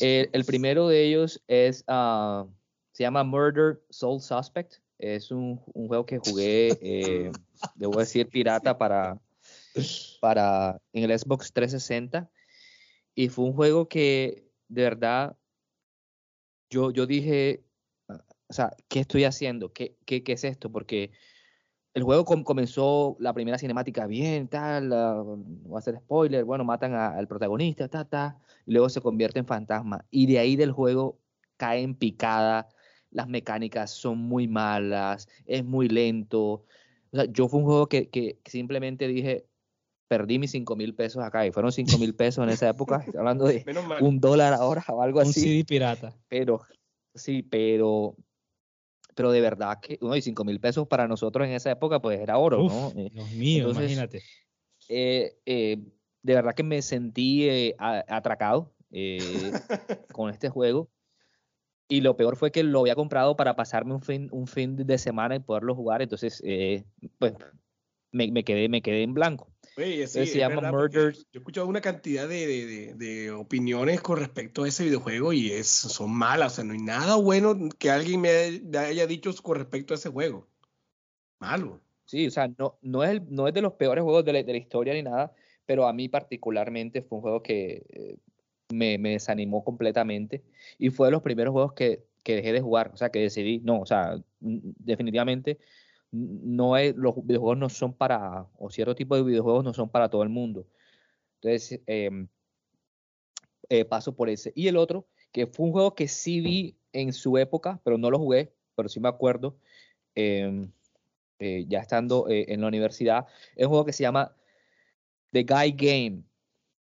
el primero de ellos es uh, se llama Murder Soul Suspect. Es un, juego que jugué, eh, debo decir, pirata para, para en el Xbox 360. Y fue un juego que de verdad yo, yo dije, o sea, ¿qué estoy haciendo? ¿Qué, qué, qué es esto? Porque el juego comenzó la primera cinemática bien, tal, voy a hacer spoiler, bueno, matan al protagonista, ta, ta, y luego se convierte en fantasma. Y de ahí del juego cae en picada, las mecánicas son muy malas, es muy lento. O sea, yo fue un juego que, que simplemente dije, perdí mis 5 mil pesos acá y fueron 5 mil pesos en esa época, hablando de un dólar ahora o algo así. Un CD pirata. Pero, sí, pero, pero de verdad que, uno, y 5 mil pesos para nosotros en esa época, pues era oro, ¿no? Eh, Dios mío, imagínate. Eh, eh, de verdad que me sentí atracado con este juego. Y lo peor fue que lo había comprado para pasarme un fin, un fin de semana y poderlo jugar. Entonces, eh, pues me, me, quedé, me quedé en blanco. Oye, sí, se llama Murder. Yo he escuchado una cantidad de, de, de, opiniones con respecto a ese videojuego y es, son malas. O sea, no hay nada bueno que alguien me haya dicho con respecto a ese juego. Malo. Sí, o sea, no, no, es, no es de los peores juegos de la, de la historia ni nada, pero a mí particularmente fue un juego que eh, me, desanimó completamente y fue de los primeros juegos que, dejé de jugar, o sea, que decidí, no, o sea, definitivamente no es, los videojuegos no son para, o cierto tipo de videojuegos no son para todo el mundo. Entonces, em, eh, paso por ese. Y el otro, que fue un juego que sí vi en su época, pero no lo jugué, pero sí me acuerdo, em, eh, ya estando eh, en la universidad, es un juego que se llama The Guy Game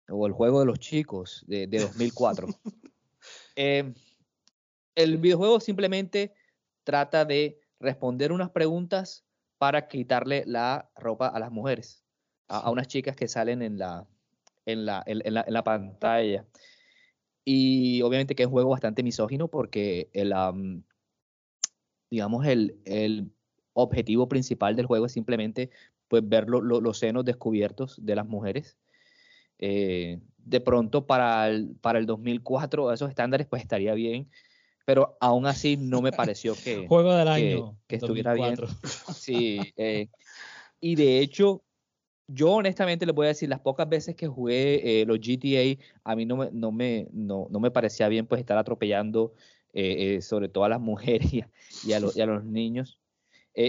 o el juego de los chicos de, 2004. Eh, el videojuego simplemente trata de responder unas preguntas para quitarle la ropa a las mujeres, a, unas chicas que salen en la, en la, en, la, pantalla. Y obviamente que es un juego bastante misógino porque el, digamos, el, el, objetivo principal del juego es simplemente pues, ver los senos descubiertos de las mujeres eh, de pronto para el, para el 2004 esos estándares pues estaría bien, pero aún así no me pareció que, Juego del año, que, estuviera bien. Sí, eh, y de hecho, yo honestamente les voy a decir, las pocas veces que jugué eh, los GTA, a mí no me, no, me, no, me parecía bien pues estar atropellando sobre todo a las mujeres y a, los, y a los, niños.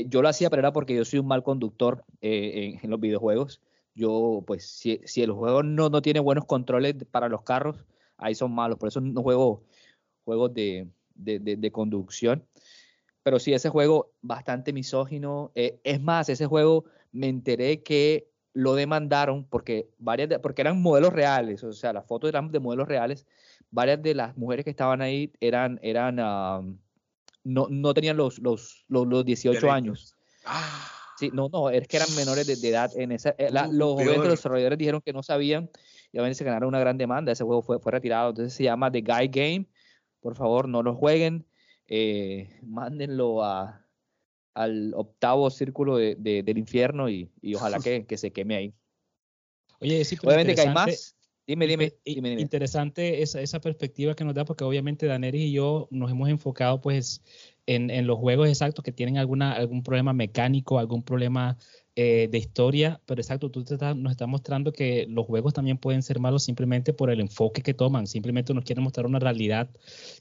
yo lo hacía, pero era porque yo soy un mal conductor en, en, los videojuegos yo, pues, si, si el juego no, no tiene buenos controles para los carros, ahí son malos. Por eso no juego juegos de, de, de, conducción. Pero sí, ese juego bastante misógino. Eh, es más, ese juego me enteré que lo demandaron porque varias porque eran modelos reales, o sea, las fotos eran de modelos reales. Varias de las mujeres que estaban ahí eran, eran no, no tenían los, los, los, 18 años. Ah. Sí, no, no, es que eran menores de, edad en esa. Eh, los jóvenes los desarrolladores dijeron que no sabían y obviamente se ganaron una gran demanda. Ese juego fue, fue retirado. Entonces se llama The Guy Game. Por favor, no lo jueguen. Eh, mándenlo a, al octavo círculo de, del infierno y, y ojalá que, que, se queme ahí. Oye, sí, obviamente que hay más. Dime, dime, dime, Interesante esa, esa, perspectiva que nos da, porque obviamente Daneris y yo nos hemos enfocado pues en, en, los juegos exactos que tienen alguna, algún problema mecánico, algún problema eh, de historia, pero exacto, tú nos estás mostrando que los juegos también pueden ser malos simplemente por el enfoque que toman, simplemente nos quieren mostrar una realidad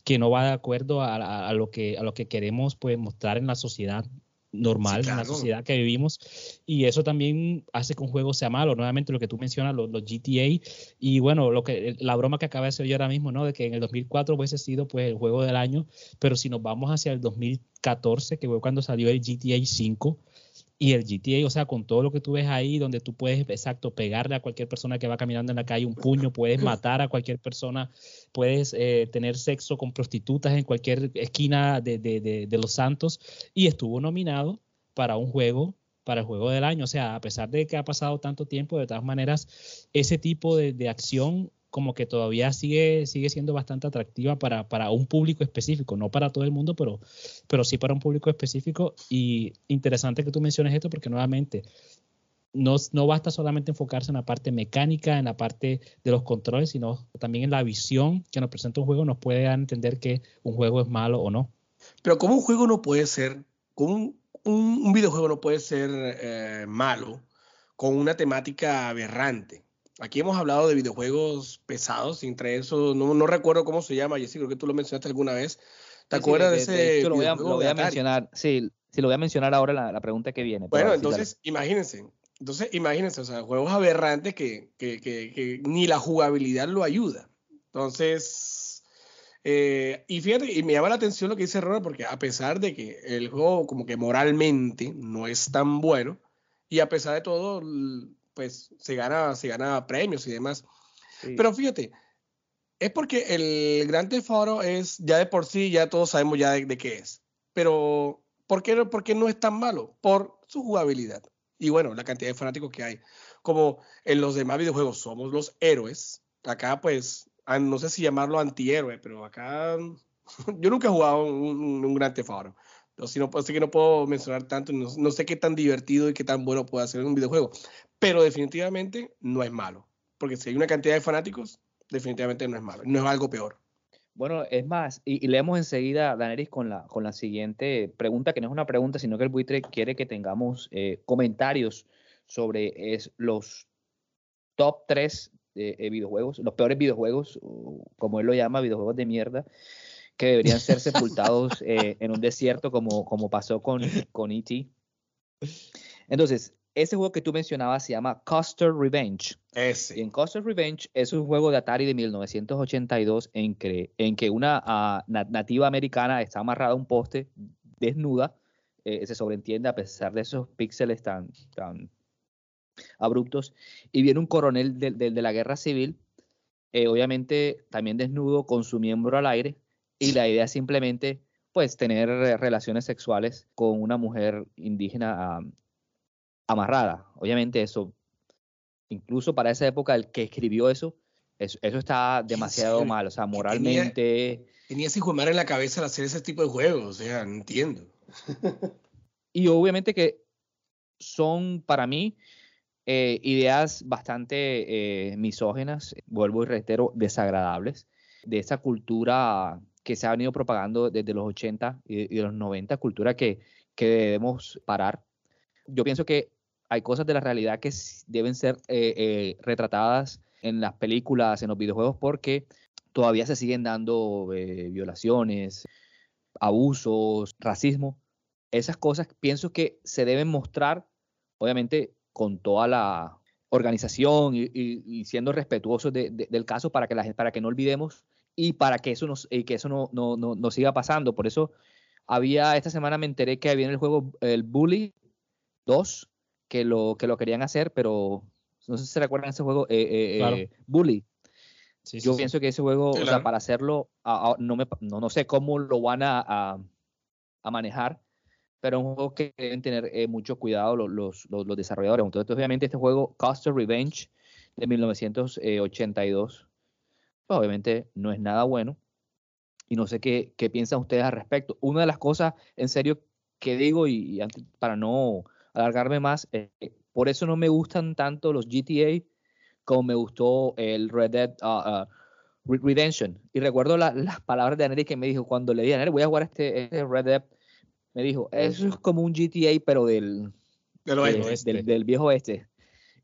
que no va de acuerdo a, lo, que, a lo que queremos pues, mostrar en la sociedad normal en la sociedad que vivimos y eso también hace que un juego sea malo nuevamente lo que tú mencionas los, GTA y bueno lo que la broma que acaba de hacer yo ahora mismo no de que en el 2004 hubiese sido pues el juego del año pero si nos vamos hacia el 2014 que fue cuando salió el GTA 5 y el GTA, o sea, con todo lo que tú ves ahí, donde tú puedes, exacto, pegarle a cualquier persona que va caminando en la calle un puño, puedes matar a cualquier persona, puedes eh, tener sexo con prostitutas en cualquier esquina de, de, de, Los Santos, y estuvo nominado para un juego, para el juego del año. O sea, a pesar de que ha pasado tanto tiempo, de todas maneras, ese tipo de, acción como que todavía sigue, sigue siendo bastante atractiva para, para, un público específico, no para todo el mundo, pero, pero sí para un público específico. Y interesante que tú menciones esto porque nuevamente no, no basta solamente enfocarse en la parte mecánica, en la parte de los controles, sino también en la visión que nos presenta un juego, nos puede dar a entender que un juego es malo o no. Pero como un juego no puede ser, como un, videojuego no puede ser eh, malo con una temática aberrante. Aquí hemos hablado de videojuegos pesados, entre eso, no, no recuerdo cómo se llama, Jessy, creo que tú lo mencionaste alguna vez. ¿Te acuerdas de, ese? lo voy a, mencionar, sí, sí, lo voy a mencionar ahora la, la pregunta que viene. Bueno, entonces, imagínense, entonces imagínense, o sea, juegos aberrantes que, que, que, que ni la jugabilidad lo ayuda. Entonces, eh, y fíjate, y me llama la atención lo que dice Ronald, porque a pesar de que el juego como que moralmente no es tan bueno, y a pesar de todo, pues se gana, se gana premios y demás. Pero fíjate, es porque el Gran Theft es, ya de por sí, ya todos sabemos ya de, qué es. Pero, ¿por qué, ¿por qué no es tan malo? Por su jugabilidad. Y bueno, la cantidad de fanáticos que hay. Como en los demás videojuegos somos los héroes, acá pues, no sé si llamarlo antihéroe, pero acá yo nunca he jugado un, un Gran Theft si no, así que no puedo mencionar tanto, no, sé qué tan divertido y qué tan bueno puede ser un videojuego, pero definitivamente no es malo, porque si hay una cantidad de fanáticos, definitivamente no es malo, no es algo peor. Bueno, es más, y, leemos enseguida, Daneris, con la, con la siguiente pregunta, que no es una pregunta, sino que el buitre quiere que tengamos eh, comentarios sobre es, los top 3 de videojuegos, los peores videojuegos, como él lo llama, videojuegos de mierda, que deberían ser sepultados eh, en un desierto como, como pasó con, con E.T. Entonces, ese juego que tú mencionabas se llama Custer Revenge. Ese. Y en Custer Revenge es un juego de Atari de 1982 en que, en que una ah, nativa americana está amarrada a un poste desnuda. Eh, se sobreentiende a pesar de esos píxeles tan, tan abruptos. Y viene un coronel de, de, la guerra civil, eh, obviamente también desnudo, con su miembro al aire, y la idea es simplemente pues tener relaciones sexuales con una mujer indígena amarrada. Obviamente eso, incluso para esa época el que escribió eso, eso, está demasiado mal, o sea, moralmente... Tenía, sin en la cabeza al hacer ese tipo de juegos, o sea, no entiendo. y obviamente que son para mí eh, ideas bastante eh, misógenas, vuelvo y reitero, desagradables, de esa cultura que se ha venido propagando desde los 80 y, los 90, cultura que, que, debemos parar. Yo pienso que hay cosas de la realidad que deben ser eh, eh, retratadas en las películas, en los videojuegos, porque todavía se siguen dando eh, violaciones, abusos, racismo. Esas cosas pienso que se deben mostrar, obviamente, con toda la organización y, siendo respetuosos del caso para que, la, para que no olvidemos y para que eso, no, que eso no, no, no, siga pasando. Por eso había, esta semana me enteré que en el juego el Bully 2, que lo, que lo querían hacer, pero no sé si se recuerdan ese juego, eh, eh, eh Bully. Yo pienso que ese juego, o sea, para hacerlo, no, me, no, no, sé cómo lo van a, a, manejar, pero es un juego que deben tener eh, mucho cuidado los, los, los, desarrolladores. Entonces, obviamente, este juego, Coster Revenge, de 1982, pues, obviamente no es nada bueno. Y no sé qué, qué piensan ustedes al respecto. Una de las cosas, en serio, que digo, y, para no alargarme más, por eso no me gustan tanto los GTA como me gustó el Red Dead uh, uh, Redemption. Y recuerdo las palabras de Anery que me dijo cuando le dije, Anery, voy a jugar este, este, Red Dead. Me dijo, eso es como un GTA, pero del, del, del, viejo oeste.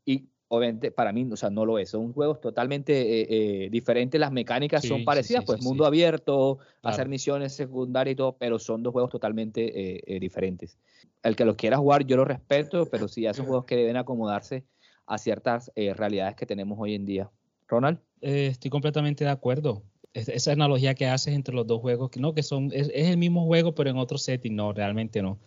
Y obviamente para mí, o sea, no lo es. Son juegos totalmente eh, eh, diferentes. Las mecánicas son parecidas, pues mundo abierto, hacer misiones secundarias y todo, pero son dos juegos totalmente eh, diferentes. El que los quiera jugar, yo lo respeto, pero sí, son juegos que deben acomodarse a ciertas realidades que tenemos hoy en día. Ronald. estoy completamente de acuerdo. esa analogía que haces entre los dos juegos, que no, que son, es, es el mismo juego, pero en otro setting, no, realmente no.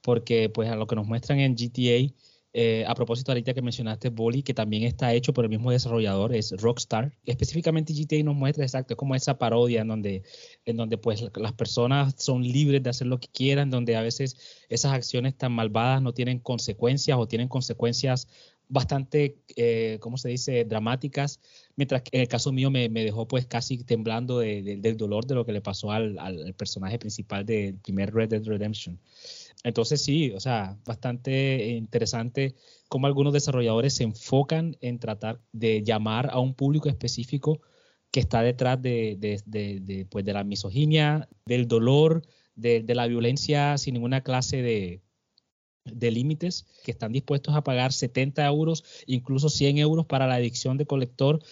Porque pues a lo que nos muestran en GTA, eh, a propósito, ahorita que mencionaste Bully, que también está hecho por el mismo desarrollador, es Rockstar. Específicamente GTA nos muestra exacto como esa parodia en donde, en donde pues las personas son libres de hacer lo que quieran, donde a veces esas acciones tan malvadas no tienen consecuencias o tienen consecuencias bastante, eh, ¿cómo se dice?, dramáticas, mientras que en el caso mío me, dejó pues casi temblando del dolor de lo que le pasó al, al personaje principal del primer Red Dead Redemption. Entonces sí, o sea, bastante interesante cómo algunos desarrolladores se enfocan en tratar de llamar a un público específico que está detrás de, de, pues de la misoginia, del dolor, de, la violencia sin ninguna clase de, de límites, que están dispuestos a pagar 70 euros, incluso 100 euros para la adicción de colector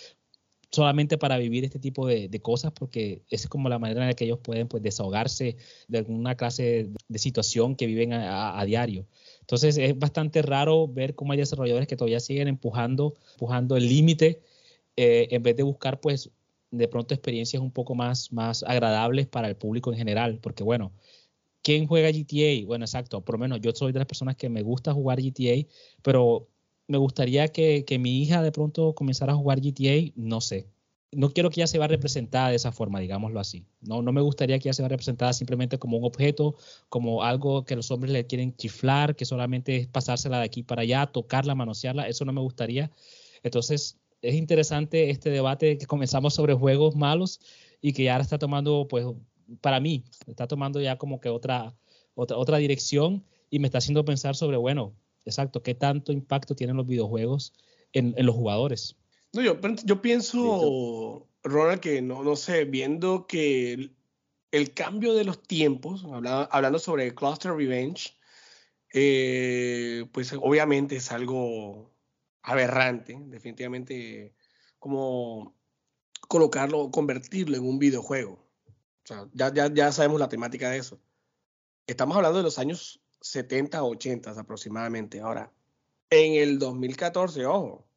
solamente para vivir este tipo de, cosas, porque es como la manera en la que ellos pueden pues, desahogarse de alguna clase de, situación que viven a, diario. Entonces es bastante raro ver cómo hay desarrolladores que todavía siguen empujando, empujando el límite eh, en vez de buscar pues de pronto experiencias un poco más, más agradables para el público en general, porque bueno, ¿quién juega GTA? Bueno, exacto, por lo menos yo soy de las personas que me gusta jugar GTA, pero me gustaría que, mi hija de pronto comenzara a jugar GTA, no sé. No quiero que ella se vea representada de esa forma, digámoslo así. No, no me gustaría que ella se vea representada simplemente como un objeto, como algo que los hombres le quieren chiflar, que solamente es pasársela de aquí para allá, tocarla, manosearla. Eso no me gustaría. Entonces, es interesante este debate que comenzamos sobre juegos malos y que ya está tomando, pues, para mí, está tomando ya como que otra, otra, otra dirección y me está haciendo pensar sobre, bueno, exacto, qué tanto impacto tienen los videojuegos en, los jugadores. No, yo, yo pienso, Ronald, que no, no sé, viendo que el, cambio de los tiempos, hablando, sobre Cluster Revenge, eh, pues obviamente es algo aberrante, definitivamente como colocarlo, convertirlo en un videojuego. O sea, ya, ya, ya sabemos la temática de eso. Estamos hablando de los años 70, 80 aproximadamente. Ahora, en el 2014, ojo,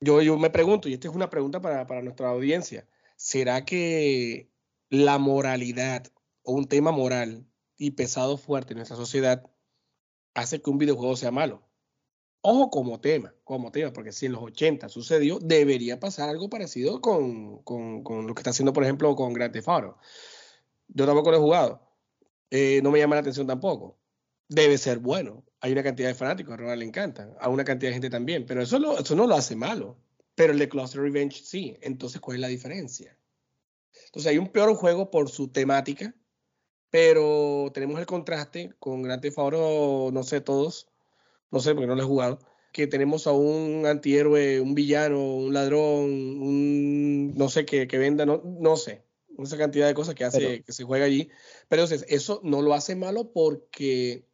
yo, yo me pregunto, y esta es una pregunta para, para nuestra audiencia, ¿será que la moralidad o un tema moral y pesado fuerte en nuestra sociedad hace que un videojuego sea malo? Ojo como tema, como tema, porque si en los 80 sucedió, debería pasar algo parecido con, con, con lo que está haciendo, por ejemplo, con Grand Theft Auto. Yo tampoco lo he jugado, eh, no me llama la atención tampoco. Debe ser bueno. Hay una cantidad de fanáticos, a Ronald le encanta, a una cantidad de gente también, pero eso, eso no lo hace malo. Pero el de Cluster Revenge sí. Entonces, ¿cuál es la diferencia? Entonces, hay un peor juego por su temática, pero tenemos el contraste con Grand Theft no sé todos, no sé porque no lo he jugado, que tenemos a un antihéroe, un villano, un ladrón, un no sé que, que venda, no, no sé esa cantidad de cosas que hace que se juega allí. Pero entonces, eso no lo hace malo porque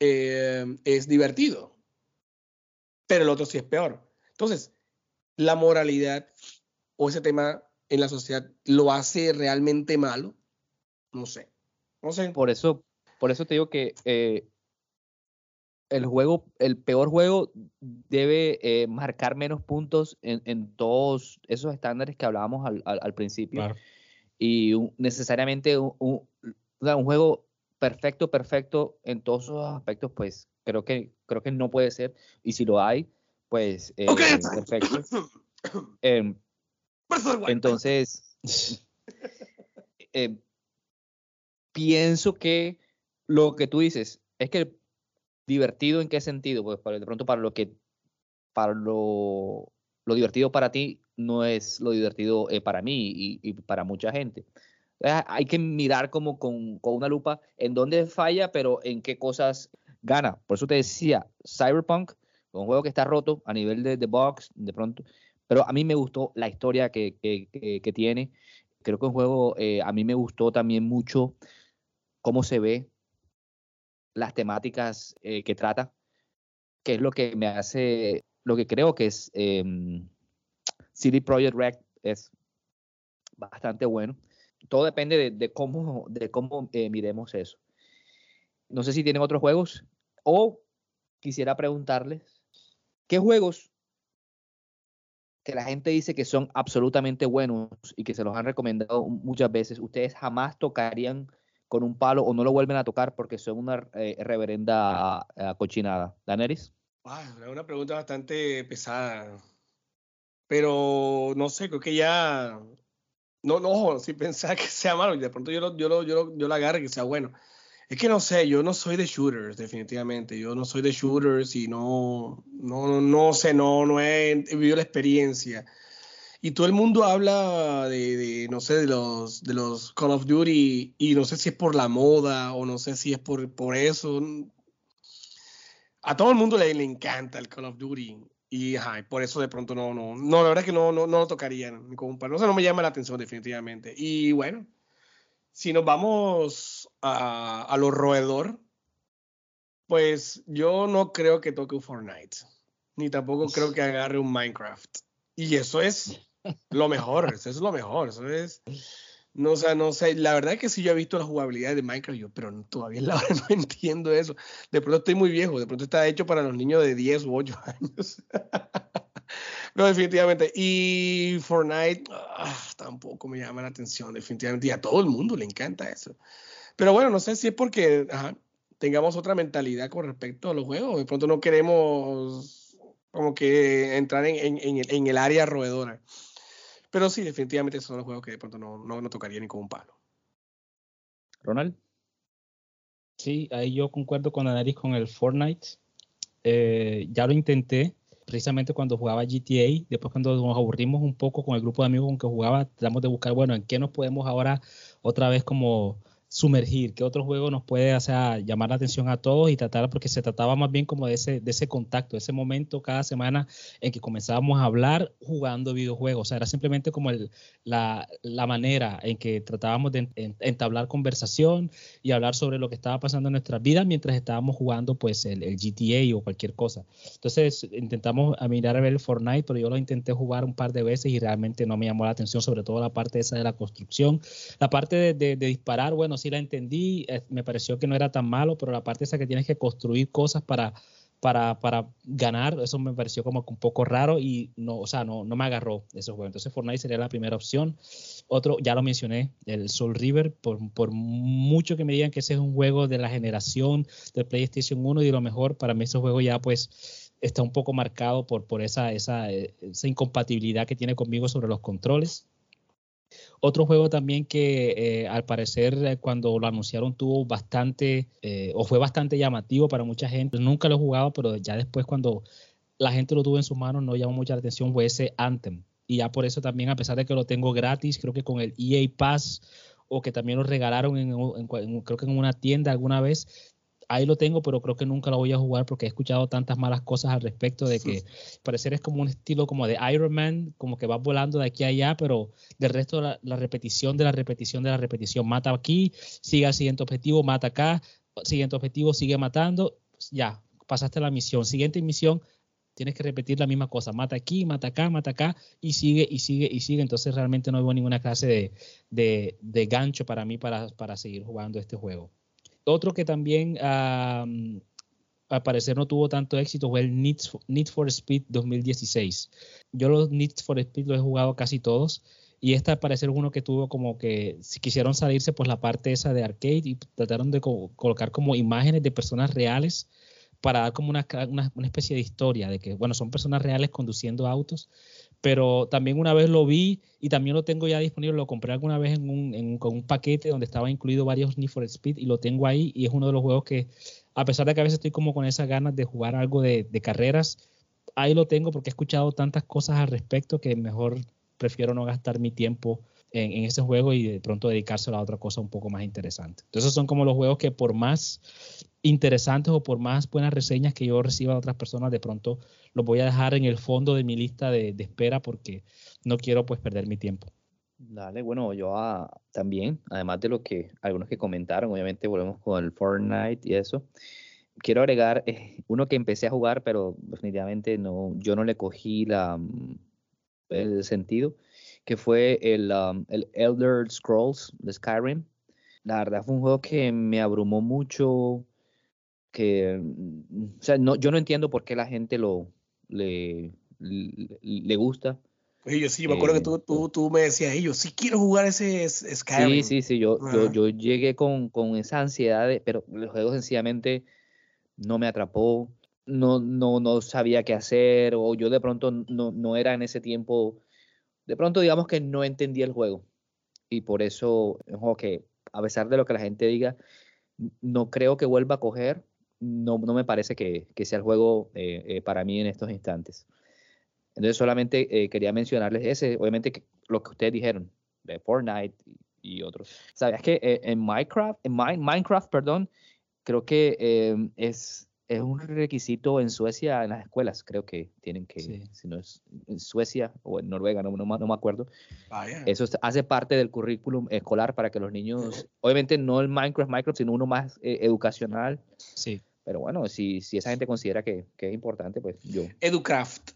eh, es divertido. Pero el otro sí es peor. Entonces, la moralidad o ese tema en la sociedad lo hace realmente malo. No sé. No sé. Por eso, por eso te digo que eh, el juego, el peor juego debe eh, marcar menos puntos en, todos esos estándares que hablábamos al, principio. Y necesariamente un, un, juego perfecto, perfecto en todos esos aspectos, pues creo que, creo que no puede ser. Y si lo hay, pues eh, perfecto. Em, entonces, em, pienso que lo que tú dices es que divertido en qué sentido, pues de pronto para lo que, para lo, lo divertido para ti no es lo divertido eh, para mí y, para mucha gente. hay que mirar como con, con, una lupa en dónde falla, pero en qué cosas gana. Por eso te decía, Cyberpunk, un juego que está roto a nivel de, de box, de pronto, pero a mí me gustó la historia que, que, que, tiene. Creo que un juego, eh, a mí me gustó también mucho cómo se ve, las temáticas eh, que trata, que es lo que me hace, lo que creo que es em, City Project Red es bastante bueno. Todo depende de, cómo, de cómo eh, miremos eso. No sé si tienen otros juegos o quisiera preguntarles, ¿qué juegos que la gente dice que son absolutamente buenos y que se los han recomendado muchas veces, ustedes jamás tocarían con un palo o no lo vuelven a tocar porque son una eh, reverenda uh, cochinada. ¿Daneris? es una pregunta bastante pesada. Pero no sé, creo que ya. No, no, si pensaba que sea malo y de pronto yo lo, yo lo, yo yo lo agarre que sea bueno. Es que no sé, yo no soy de shooters, definitivamente. Yo no soy de shooters y no, no, no sé, no, no he, vivido la experiencia. Y todo el mundo habla de, no sé, de los, de los Call of Duty y no sé si es por la moda o no sé si es por, por eso. A todo el mundo le, le encanta el Call of Duty y por eso de pronto no, no, no, la verdad es que no, no, no lo tocarían. No sé, no me llama la atención definitivamente. Y bueno, si nos vamos a, a lo roedor, pues yo no creo que toque un Fortnite, ni tampoco creo que agarre un Minecraft. Y eso es lo mejor, eso es lo mejor, eso es... No, o no sé, la verdad es que sí yo he visto la jugabilidad de Minecraft, yo, pero todavía la verdad no entiendo eso. De pronto estoy muy viejo, de pronto está hecho para los niños de 10 u 8 años. No, definitivamente. Y Fortnite ah, tampoco me llama la atención, definitivamente. Y a todo el mundo le encanta eso. Pero bueno, no sé si es porque tengamos otra mentalidad con respecto a los juegos. De pronto no queremos como que entrar en, en, el, área roedora. Pero sí, definitivamente son los juegos que de pronto no, no, tocaría ni con un palo. Ronald. Sí, ahí yo concuerdo con Anaris con el Fortnite. Eh, ya lo intenté precisamente cuando jugaba GTA, después cuando nos aburrimos un poco con el grupo de amigos con que jugaba, tratamos de buscar, bueno, en qué nos podemos ahora otra vez como sumergir, qué otro juego nos puede hacer llamar la atención a todos y tratar, porque se trataba más bien como de ese, de ese contacto, ese momento cada semana en que comenzábamos a hablar jugando videojuegos. O sea, era simplemente como el, la, la, manera en que tratábamos de entablar conversación y hablar sobre lo que estaba pasando en nuestras vidas mientras estábamos jugando pues el, el GTA o cualquier cosa. Entonces intentamos a mirar a ver el Fortnite, pero yo lo intenté jugar un par de veces y realmente no me llamó la atención, sobre todo la parte esa de la construcción. La parte de, de, de disparar, bueno, sí la entendí, eh, me pareció que no era tan malo, pero la parte esa que tienes que construir cosas para, para, para ganar, eso me pareció como un poco raro y no, o sea, no, no me agarró ese juego. Entonces Fortnite sería la primera opción. Otro, ya lo mencioné, el Soul River, por, por mucho que me digan que ese es un juego de la generación de PlayStation 1 y de lo mejor, para mí ese juego ya pues está un poco marcado por, por esa, esa, esa incompatibilidad que tiene conmigo sobre los controles. Otro juego también que eh, al parecer eh, cuando lo anunciaron tuvo bastante eh, o fue bastante llamativo para mucha gente. Nunca lo he jugado, pero ya después cuando la gente lo tuvo en sus manos no llamó mucha atención fue ese Anthem. Y ya por eso también, a pesar de que lo tengo gratis, creo que con el EA Pass o que también lo regalaron en, creo que en una tienda alguna vez, ahí lo tengo, pero creo que nunca lo voy a jugar porque he escuchado tantas malas cosas al respecto de que parecer es como un estilo como de Iron Man, como que va volando de aquí a allá, pero del resto la, la repetición de la repetición de la repetición. Mata aquí, sigue al siguiente objetivo, mata acá, siguiente objetivo, sigue matando, ya, pasaste la misión. Siguiente misión, tienes que repetir la misma cosa, mata aquí, mata acá, mata acá, y sigue, y sigue, y sigue. Entonces realmente no veo ninguna clase de, de, de gancho para mí para, para seguir jugando este juego. Otro que también al parecer no tuvo tanto éxito fue el Need for, Speed 2016. Yo los Need for Speed los he jugado casi todos. Y este al parecer uno que tuvo como que si quisieron salirse pues la parte esa de arcade y trataron de colocar como imágenes de personas reales para dar como una, una, especie de historia de que, bueno, son personas reales conduciendo autos, pero también una vez lo vi y también lo tengo ya disponible, lo compré alguna vez en un, con un paquete donde estaba incluido varios Need for Speed y lo tengo ahí y es uno de los juegos que, a pesar de que a veces estoy como con esas ganas de jugar algo de, carreras, ahí lo tengo porque he escuchado tantas cosas al respecto que mejor prefiero no gastar mi tiempo en, en, juego y de pronto dedicárselo a otra cosa un poco más interesante. Entonces son como los juegos que por más interesantes o por más buenas reseñas que yo reciba de otras personas, de pronto los voy a dejar en el fondo de mi lista de, espera porque no quiero pues perder mi tiempo. Dale, bueno, yo ah, también, además de lo que algunos que comentaron, obviamente volvemos con el Fortnite y eso. Quiero agregar eh, uno que empecé a jugar, pero definitivamente no, yo no le cogí la, mm, el sentido, que fue el, um, el Elder Scrolls de Skyrim. La verdad fue un juego que me abrumó mucho, que, mm, o sea, no, yo no entiendo por qué la gente lo le, le, gusta. yo sí, me acuerdo que tú, tú, tú, me decías, yo sí quiero jugar ese Skyrim. Sí, sí, sí, yo, yo, yo, llegué con, con esa ansiedad, de, pero el juego sencillamente no me atrapó, no, no, no sabía qué hacer, o yo de pronto no, no era en ese tiempo, de pronto digamos que no entendía el juego. Y por eso es un que, a pesar de lo que la gente diga, no creo que vuelva a coger, no, no me parece que, que sea el juego eh, eh, para mí en estos instantes. Entonces solamente eh, quería mencionarles ese, obviamente lo que ustedes dijeron, de Fortnite y, otros. ¿Sabías que en Minecraft, en Minecraft, perdón, creo que es, es un requisito en Suecia, en las escuelas, creo que tienen que, si no es en Suecia o en Noruega, no, no, me acuerdo. Eso hace parte del currículum escolar para que los niños, obviamente no el Minecraft, Minecraft, sino uno más educacional. Sí. Pero bueno, si, si esa gente considera que, que es importante, pues yo. Educraft.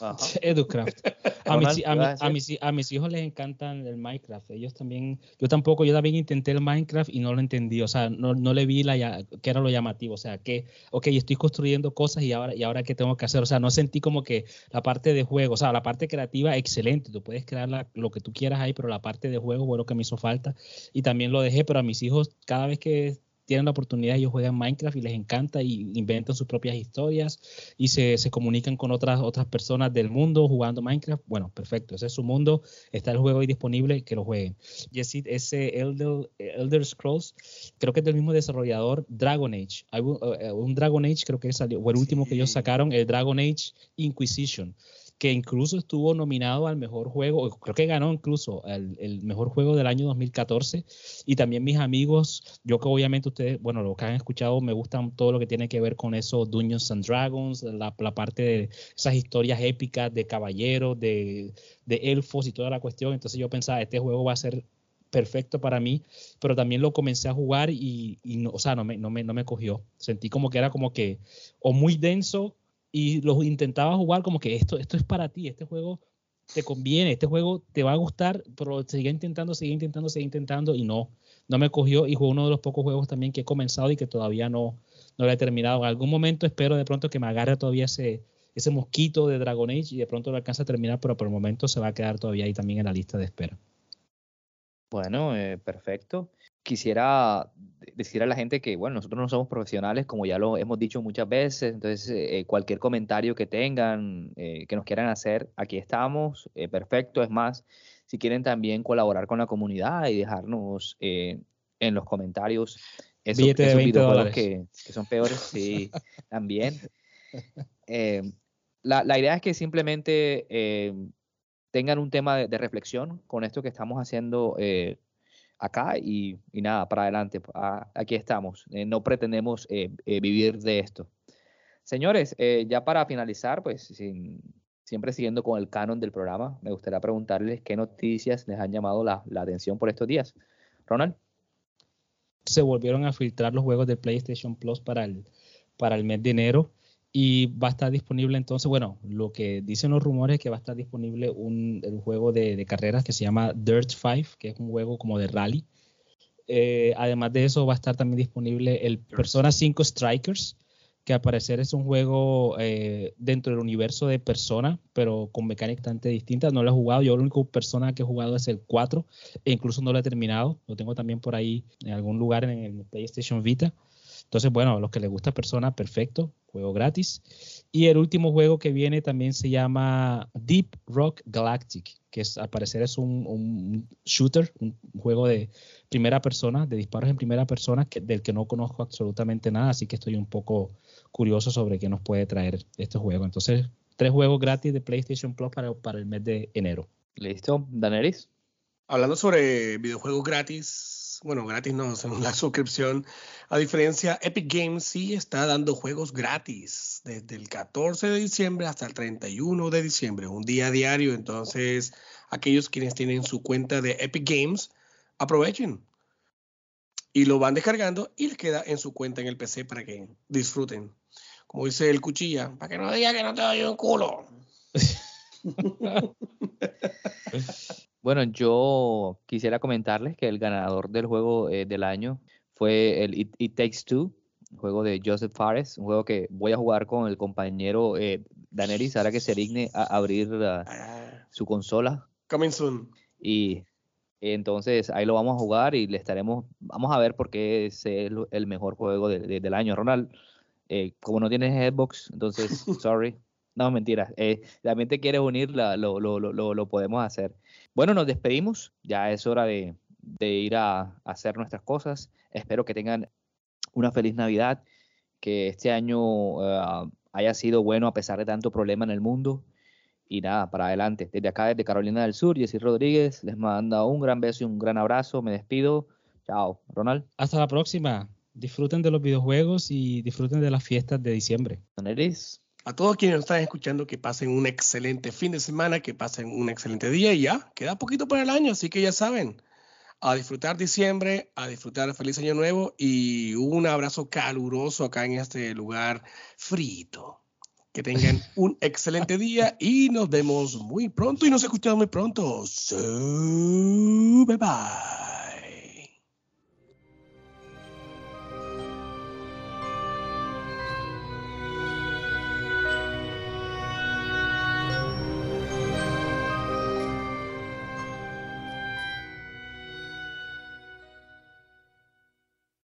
Educraft. A mis, a, mis, a, mis, hijos les encantan el Minecraft. Ellos también, yo tampoco, yo también intenté el Minecraft y no lo entendí. O sea, no, no le vi la, qué era lo llamativo. O sea, que, ok, estoy construyendo cosas y ahora, y ahora qué tengo que hacer. O sea, no sentí como que la parte de juego, o sea, la parte creativa, excelente. Tú puedes crear lo que tú quieras ahí, pero la parte de juego bueno, que me hizo falta. Y también lo dejé, pero a mis hijos, cada vez que tienen la oportunidad, ellos juegan Minecraft y les encanta y inventan sus propias historias y se, se, comunican con otras, otras personas del mundo jugando Minecraft. Bueno, perfecto, ese es su mundo, está el juego ahí disponible, que lo jueguen. Y ese Elder, Elder Scrolls, creo que es del mismo desarrollador, Dragon Age. Hay un, eh, Dragon Age, creo que salió, o el último que ellos sacaron, el Dragon Age Inquisition que incluso estuvo nominado al mejor juego, creo que ganó incluso el, mejor juego del año 2014. Y también mis amigos, yo que obviamente ustedes, bueno, los que han escuchado, me gustan todo lo que tiene que ver con eso, Dungeons and Dragons, la, parte de esas historias épicas de caballeros, de, elfos y toda la cuestión. Entonces yo pensaba, este juego va a ser perfecto para mí, pero también lo comencé a jugar y, no, o sea, no me, no, me, no me cogió. Sentí como que era como que o muy denso y los intentaba jugar como que esto, esto es para ti, este juego te conviene, este juego te va a gustar, pero seguía intentando, seguía intentando, seguía intentando y no, no me cogió y fue uno de los pocos juegos también que he comenzado y que todavía no, no lo he terminado. En algún momento espero de pronto que me agarre todavía ese, ese mosquito de Dragon Age y de pronto lo alcance a terminar, pero por el momento se va a quedar todavía ahí también en la lista de espera. Bueno, eh, perfecto quisiera decir a la gente que, bueno, nosotros no somos profesionales, como ya lo hemos dicho muchas veces, entonces eh, cualquier comentario que tengan, eh, que nos quieran hacer, aquí estamos, eh, perfecto, es más, si quieren también colaborar con la comunidad y dejarnos en los comentarios esos, videojuegos que, son peores, sí, también. La, la, idea es que simplemente tengan un tema de, de, reflexión con esto que estamos haciendo acá y, nada, para adelante. Ah, aquí estamos. Eh, no pretendemos eh, eh, vivir de esto. Señores, ya para finalizar, pues sin, siempre siguiendo con el canon del programa, me gustaría preguntarles qué noticias les han llamado la, la atención por estos días. Ronald. Se volvieron a filtrar los juegos de PlayStation Plus para el, para el mes de enero y va a estar disponible entonces, bueno, lo que dicen los rumores es que va a estar disponible un, juego de, carreras que se llama Dirt 5, que es un juego como de rally. Eh, además de eso va a estar también disponible el Persona 5 Strikers, que al parecer es un juego eh, dentro del universo de Persona, pero con mecánicas bastante distintas. No lo he jugado, yo la única persona que he jugado es el 4, e incluso no lo he terminado. Lo tengo también por ahí en algún lugar en el PlayStation Vita. Entonces, bueno, a los que les gusta Persona, perfecto, juego gratis. Y el último juego que viene también se llama Deep Rock Galactic, que es, al parecer es un, shooter, un, juego de primera persona, de disparos en primera persona, del que no conozco absolutamente nada, así que estoy un poco curioso sobre qué nos puede traer este juego. Entonces, tres juegos gratis de PlayStation Plus para, para el mes de enero. Listo, Daneris. Hablando sobre videojuegos gratis, Bueno, gratis no, según la suscripción. A diferencia, Epic Games sí está dando juegos gratis desde el 14 de diciembre hasta el 31 de diciembre, un día diario. Entonces, aquellos quienes tienen su cuenta de Epic Games, aprovechen y lo van descargando y les queda en su cuenta en el PC para que disfruten. Como dice el cuchilla, para que no diga que no te doy un culo. bueno, yo quisiera comentarles que el ganador del juego eh, del año fue el It, Takes Two, juego de Joseph Fares, un juego que voy a jugar con el compañero eh, Daneris ahora que se digne a abrir ah. su consola. Coming soon. Y entonces ahí lo vamos a jugar y le estaremos, vamos a ver por qué es el, mejor juego del año. Ronald, eh, como no tienes Xbox, entonces, sorry. No, mentira. Eh, también te quieres unir, lo, lo, lo, lo, podemos hacer. Bueno, nos despedimos. Ya es hora de, de ir a, hacer nuestras cosas. Espero que tengan una feliz Navidad, que este año uh, haya sido bueno a pesar de tanto problema en el mundo. Y nada, para adelante. Desde acá, desde Carolina del Sur, Jessy Rodríguez les manda un gran beso y un gran abrazo. Me despido. Chao, Ronald. Hasta la próxima disfruten de los videojuegos y disfruten de las fiestas de diciembre. A todos quienes nos están escuchando, que pasen un excelente fin de semana, que pasen un excelente día y ya, queda poquito para el año, así que ya saben, a disfrutar diciembre, a disfrutar el feliz año nuevo y un abrazo caluroso acá en este lugar frito. Que tengan un excelente día y nos vemos muy pronto y nos escuchamos muy pronto. bye bye.